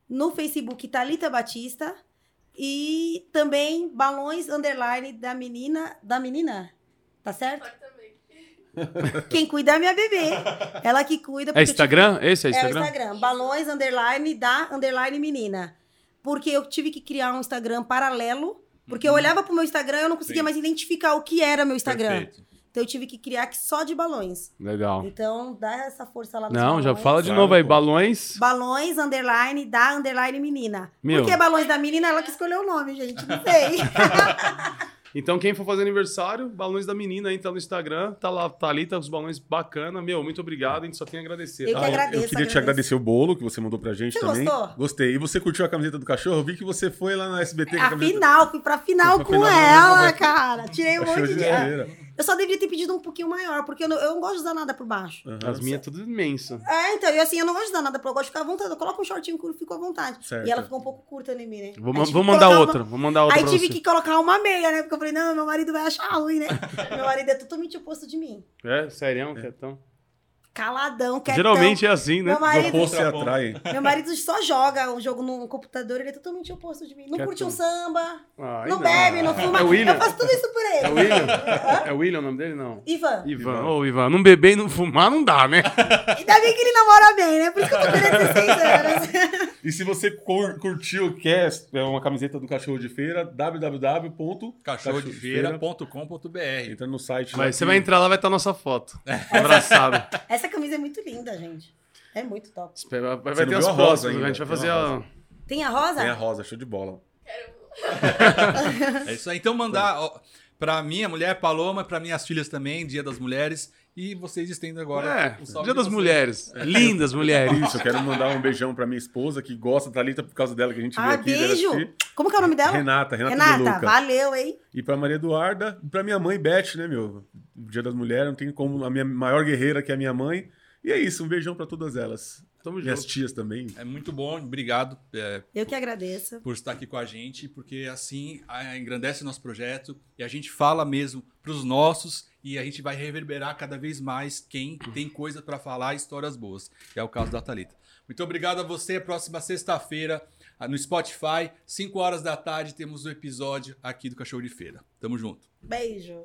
No Facebook, Thalita Batista. E também balões underline da menina. Da menina? Tá certo? Quem cuida é a minha bebê. Ela que cuida. É eu tive- Instagram? Esse é É o Instagram? Instagram. Balões underline da underline menina. Porque eu tive que criar um Instagram paralelo. Porque eu olhava pro meu Instagram e eu não conseguia Sim. mais identificar o que era meu Instagram. Perfeito. Então eu tive que criar que só de balões. Legal. Então dá essa força lá nos Não, já balões. fala de Claro, novo aí, pô. balões. Balões, underline, da, underline, menina. Meu. Por que balões da menina? Ela que escolheu o nome, gente. Não sei. Então, quem for fazer aniversário, balões da menina aí, tá no Instagram, tá lá, tá ali, tá os balões bacana. Meu, muito obrigado, a gente só tem a agradecer. Eu tá que bom? agradeço. Eu queria te agradecer o bolo que você mandou pra gente Você também. gostou? Gostei. E você curtiu a camiseta do cachorro? Eu vi que você foi lá na SBT com a a camiseta. final, fui pra final Foi pra com final, ela, né? cara. Tirei um monte de. Eu só deveria ter pedido um pouquinho maior, porque eu não, eu não gosto de usar nada por baixo. Aham. As minhas tudo imenso. É, então, e assim, eu não gosto de usar nada por eu gosto de ficar à vontade. Eu coloco um shortinho curto e fico à vontade. Certo. E ela ficou um pouco curta em mim, né? Vou, vou mandar outra. uma- Vou mandar outra Aí pra tive você. que colocar uma meia, né? Porque eu falei, não, meu marido vai achar ruim, né? meu marido é totalmente oposto de mim. É, serião, quietão. Caladão, quietão. Geralmente é assim, né? Meu marido, se atrai. meu marido só joga um jogo no computador, ele é totalmente oposto de mim. Não curte um samba, Ai, não, bebe, não fuma. É o William? Eu faço tudo isso por ele. É o William? É o William o nome dele? Não. Ivan, Ivan. Ô, Ivan, não beber e não fumar não dá, né? ainda bem que ele namora bem, né? Por isso que eu tô querendo 16 anos. E se você cur- curtiu, quer é uma camiseta do Cachorro de Feira, www.cachorrodefeira. Cachorrodefeira.com.br. Entra no site. Mas você vai entrar lá, vai estar nossa foto. Abraçado. Essa camisa é muito linda, gente. É muito top. Espera, vai, vai ter as a rosa ainda, a gente vai fazer a. Tem a rosa? Tem a rosa, show de bola. É isso aí. Então mandar ó, pra minha mulher, Paloma, pra minhas filhas também, Dia das Mulheres. E vocês estendem agora É, o salve Dia das. Mulheres. Lindas mulheres. Isso, eu quero mandar um beijão pra minha esposa, que gosta da Thalita por causa dela, que a gente veio Ah, aqui. veio beijo. assistir. Como que é o nome dela? Renata, Renata, Renata, De Luca. valeu, hein? E pra Maria Eduarda, e pra minha mãe Beth, né, meu? Dia das Mulheres, não tem como a minha maior guerreira que é a minha mãe. E é isso, um beijão pra todas elas. Tamo Minhas junto. tias também. É muito bom, obrigado é, Eu que agradeço. por estar aqui com a gente, porque assim a- engrandece o nosso projeto e a gente fala mesmo pros nossos e a gente vai reverberar cada vez mais quem tem coisa pra falar, histórias boas, que é o caso da Thalita. Muito obrigado a você. Próxima sexta-feira, ah, no Spotify, 5 horas da tarde, temos o episódio aqui do Cachorro de Feira. Tamo junto. Beijo.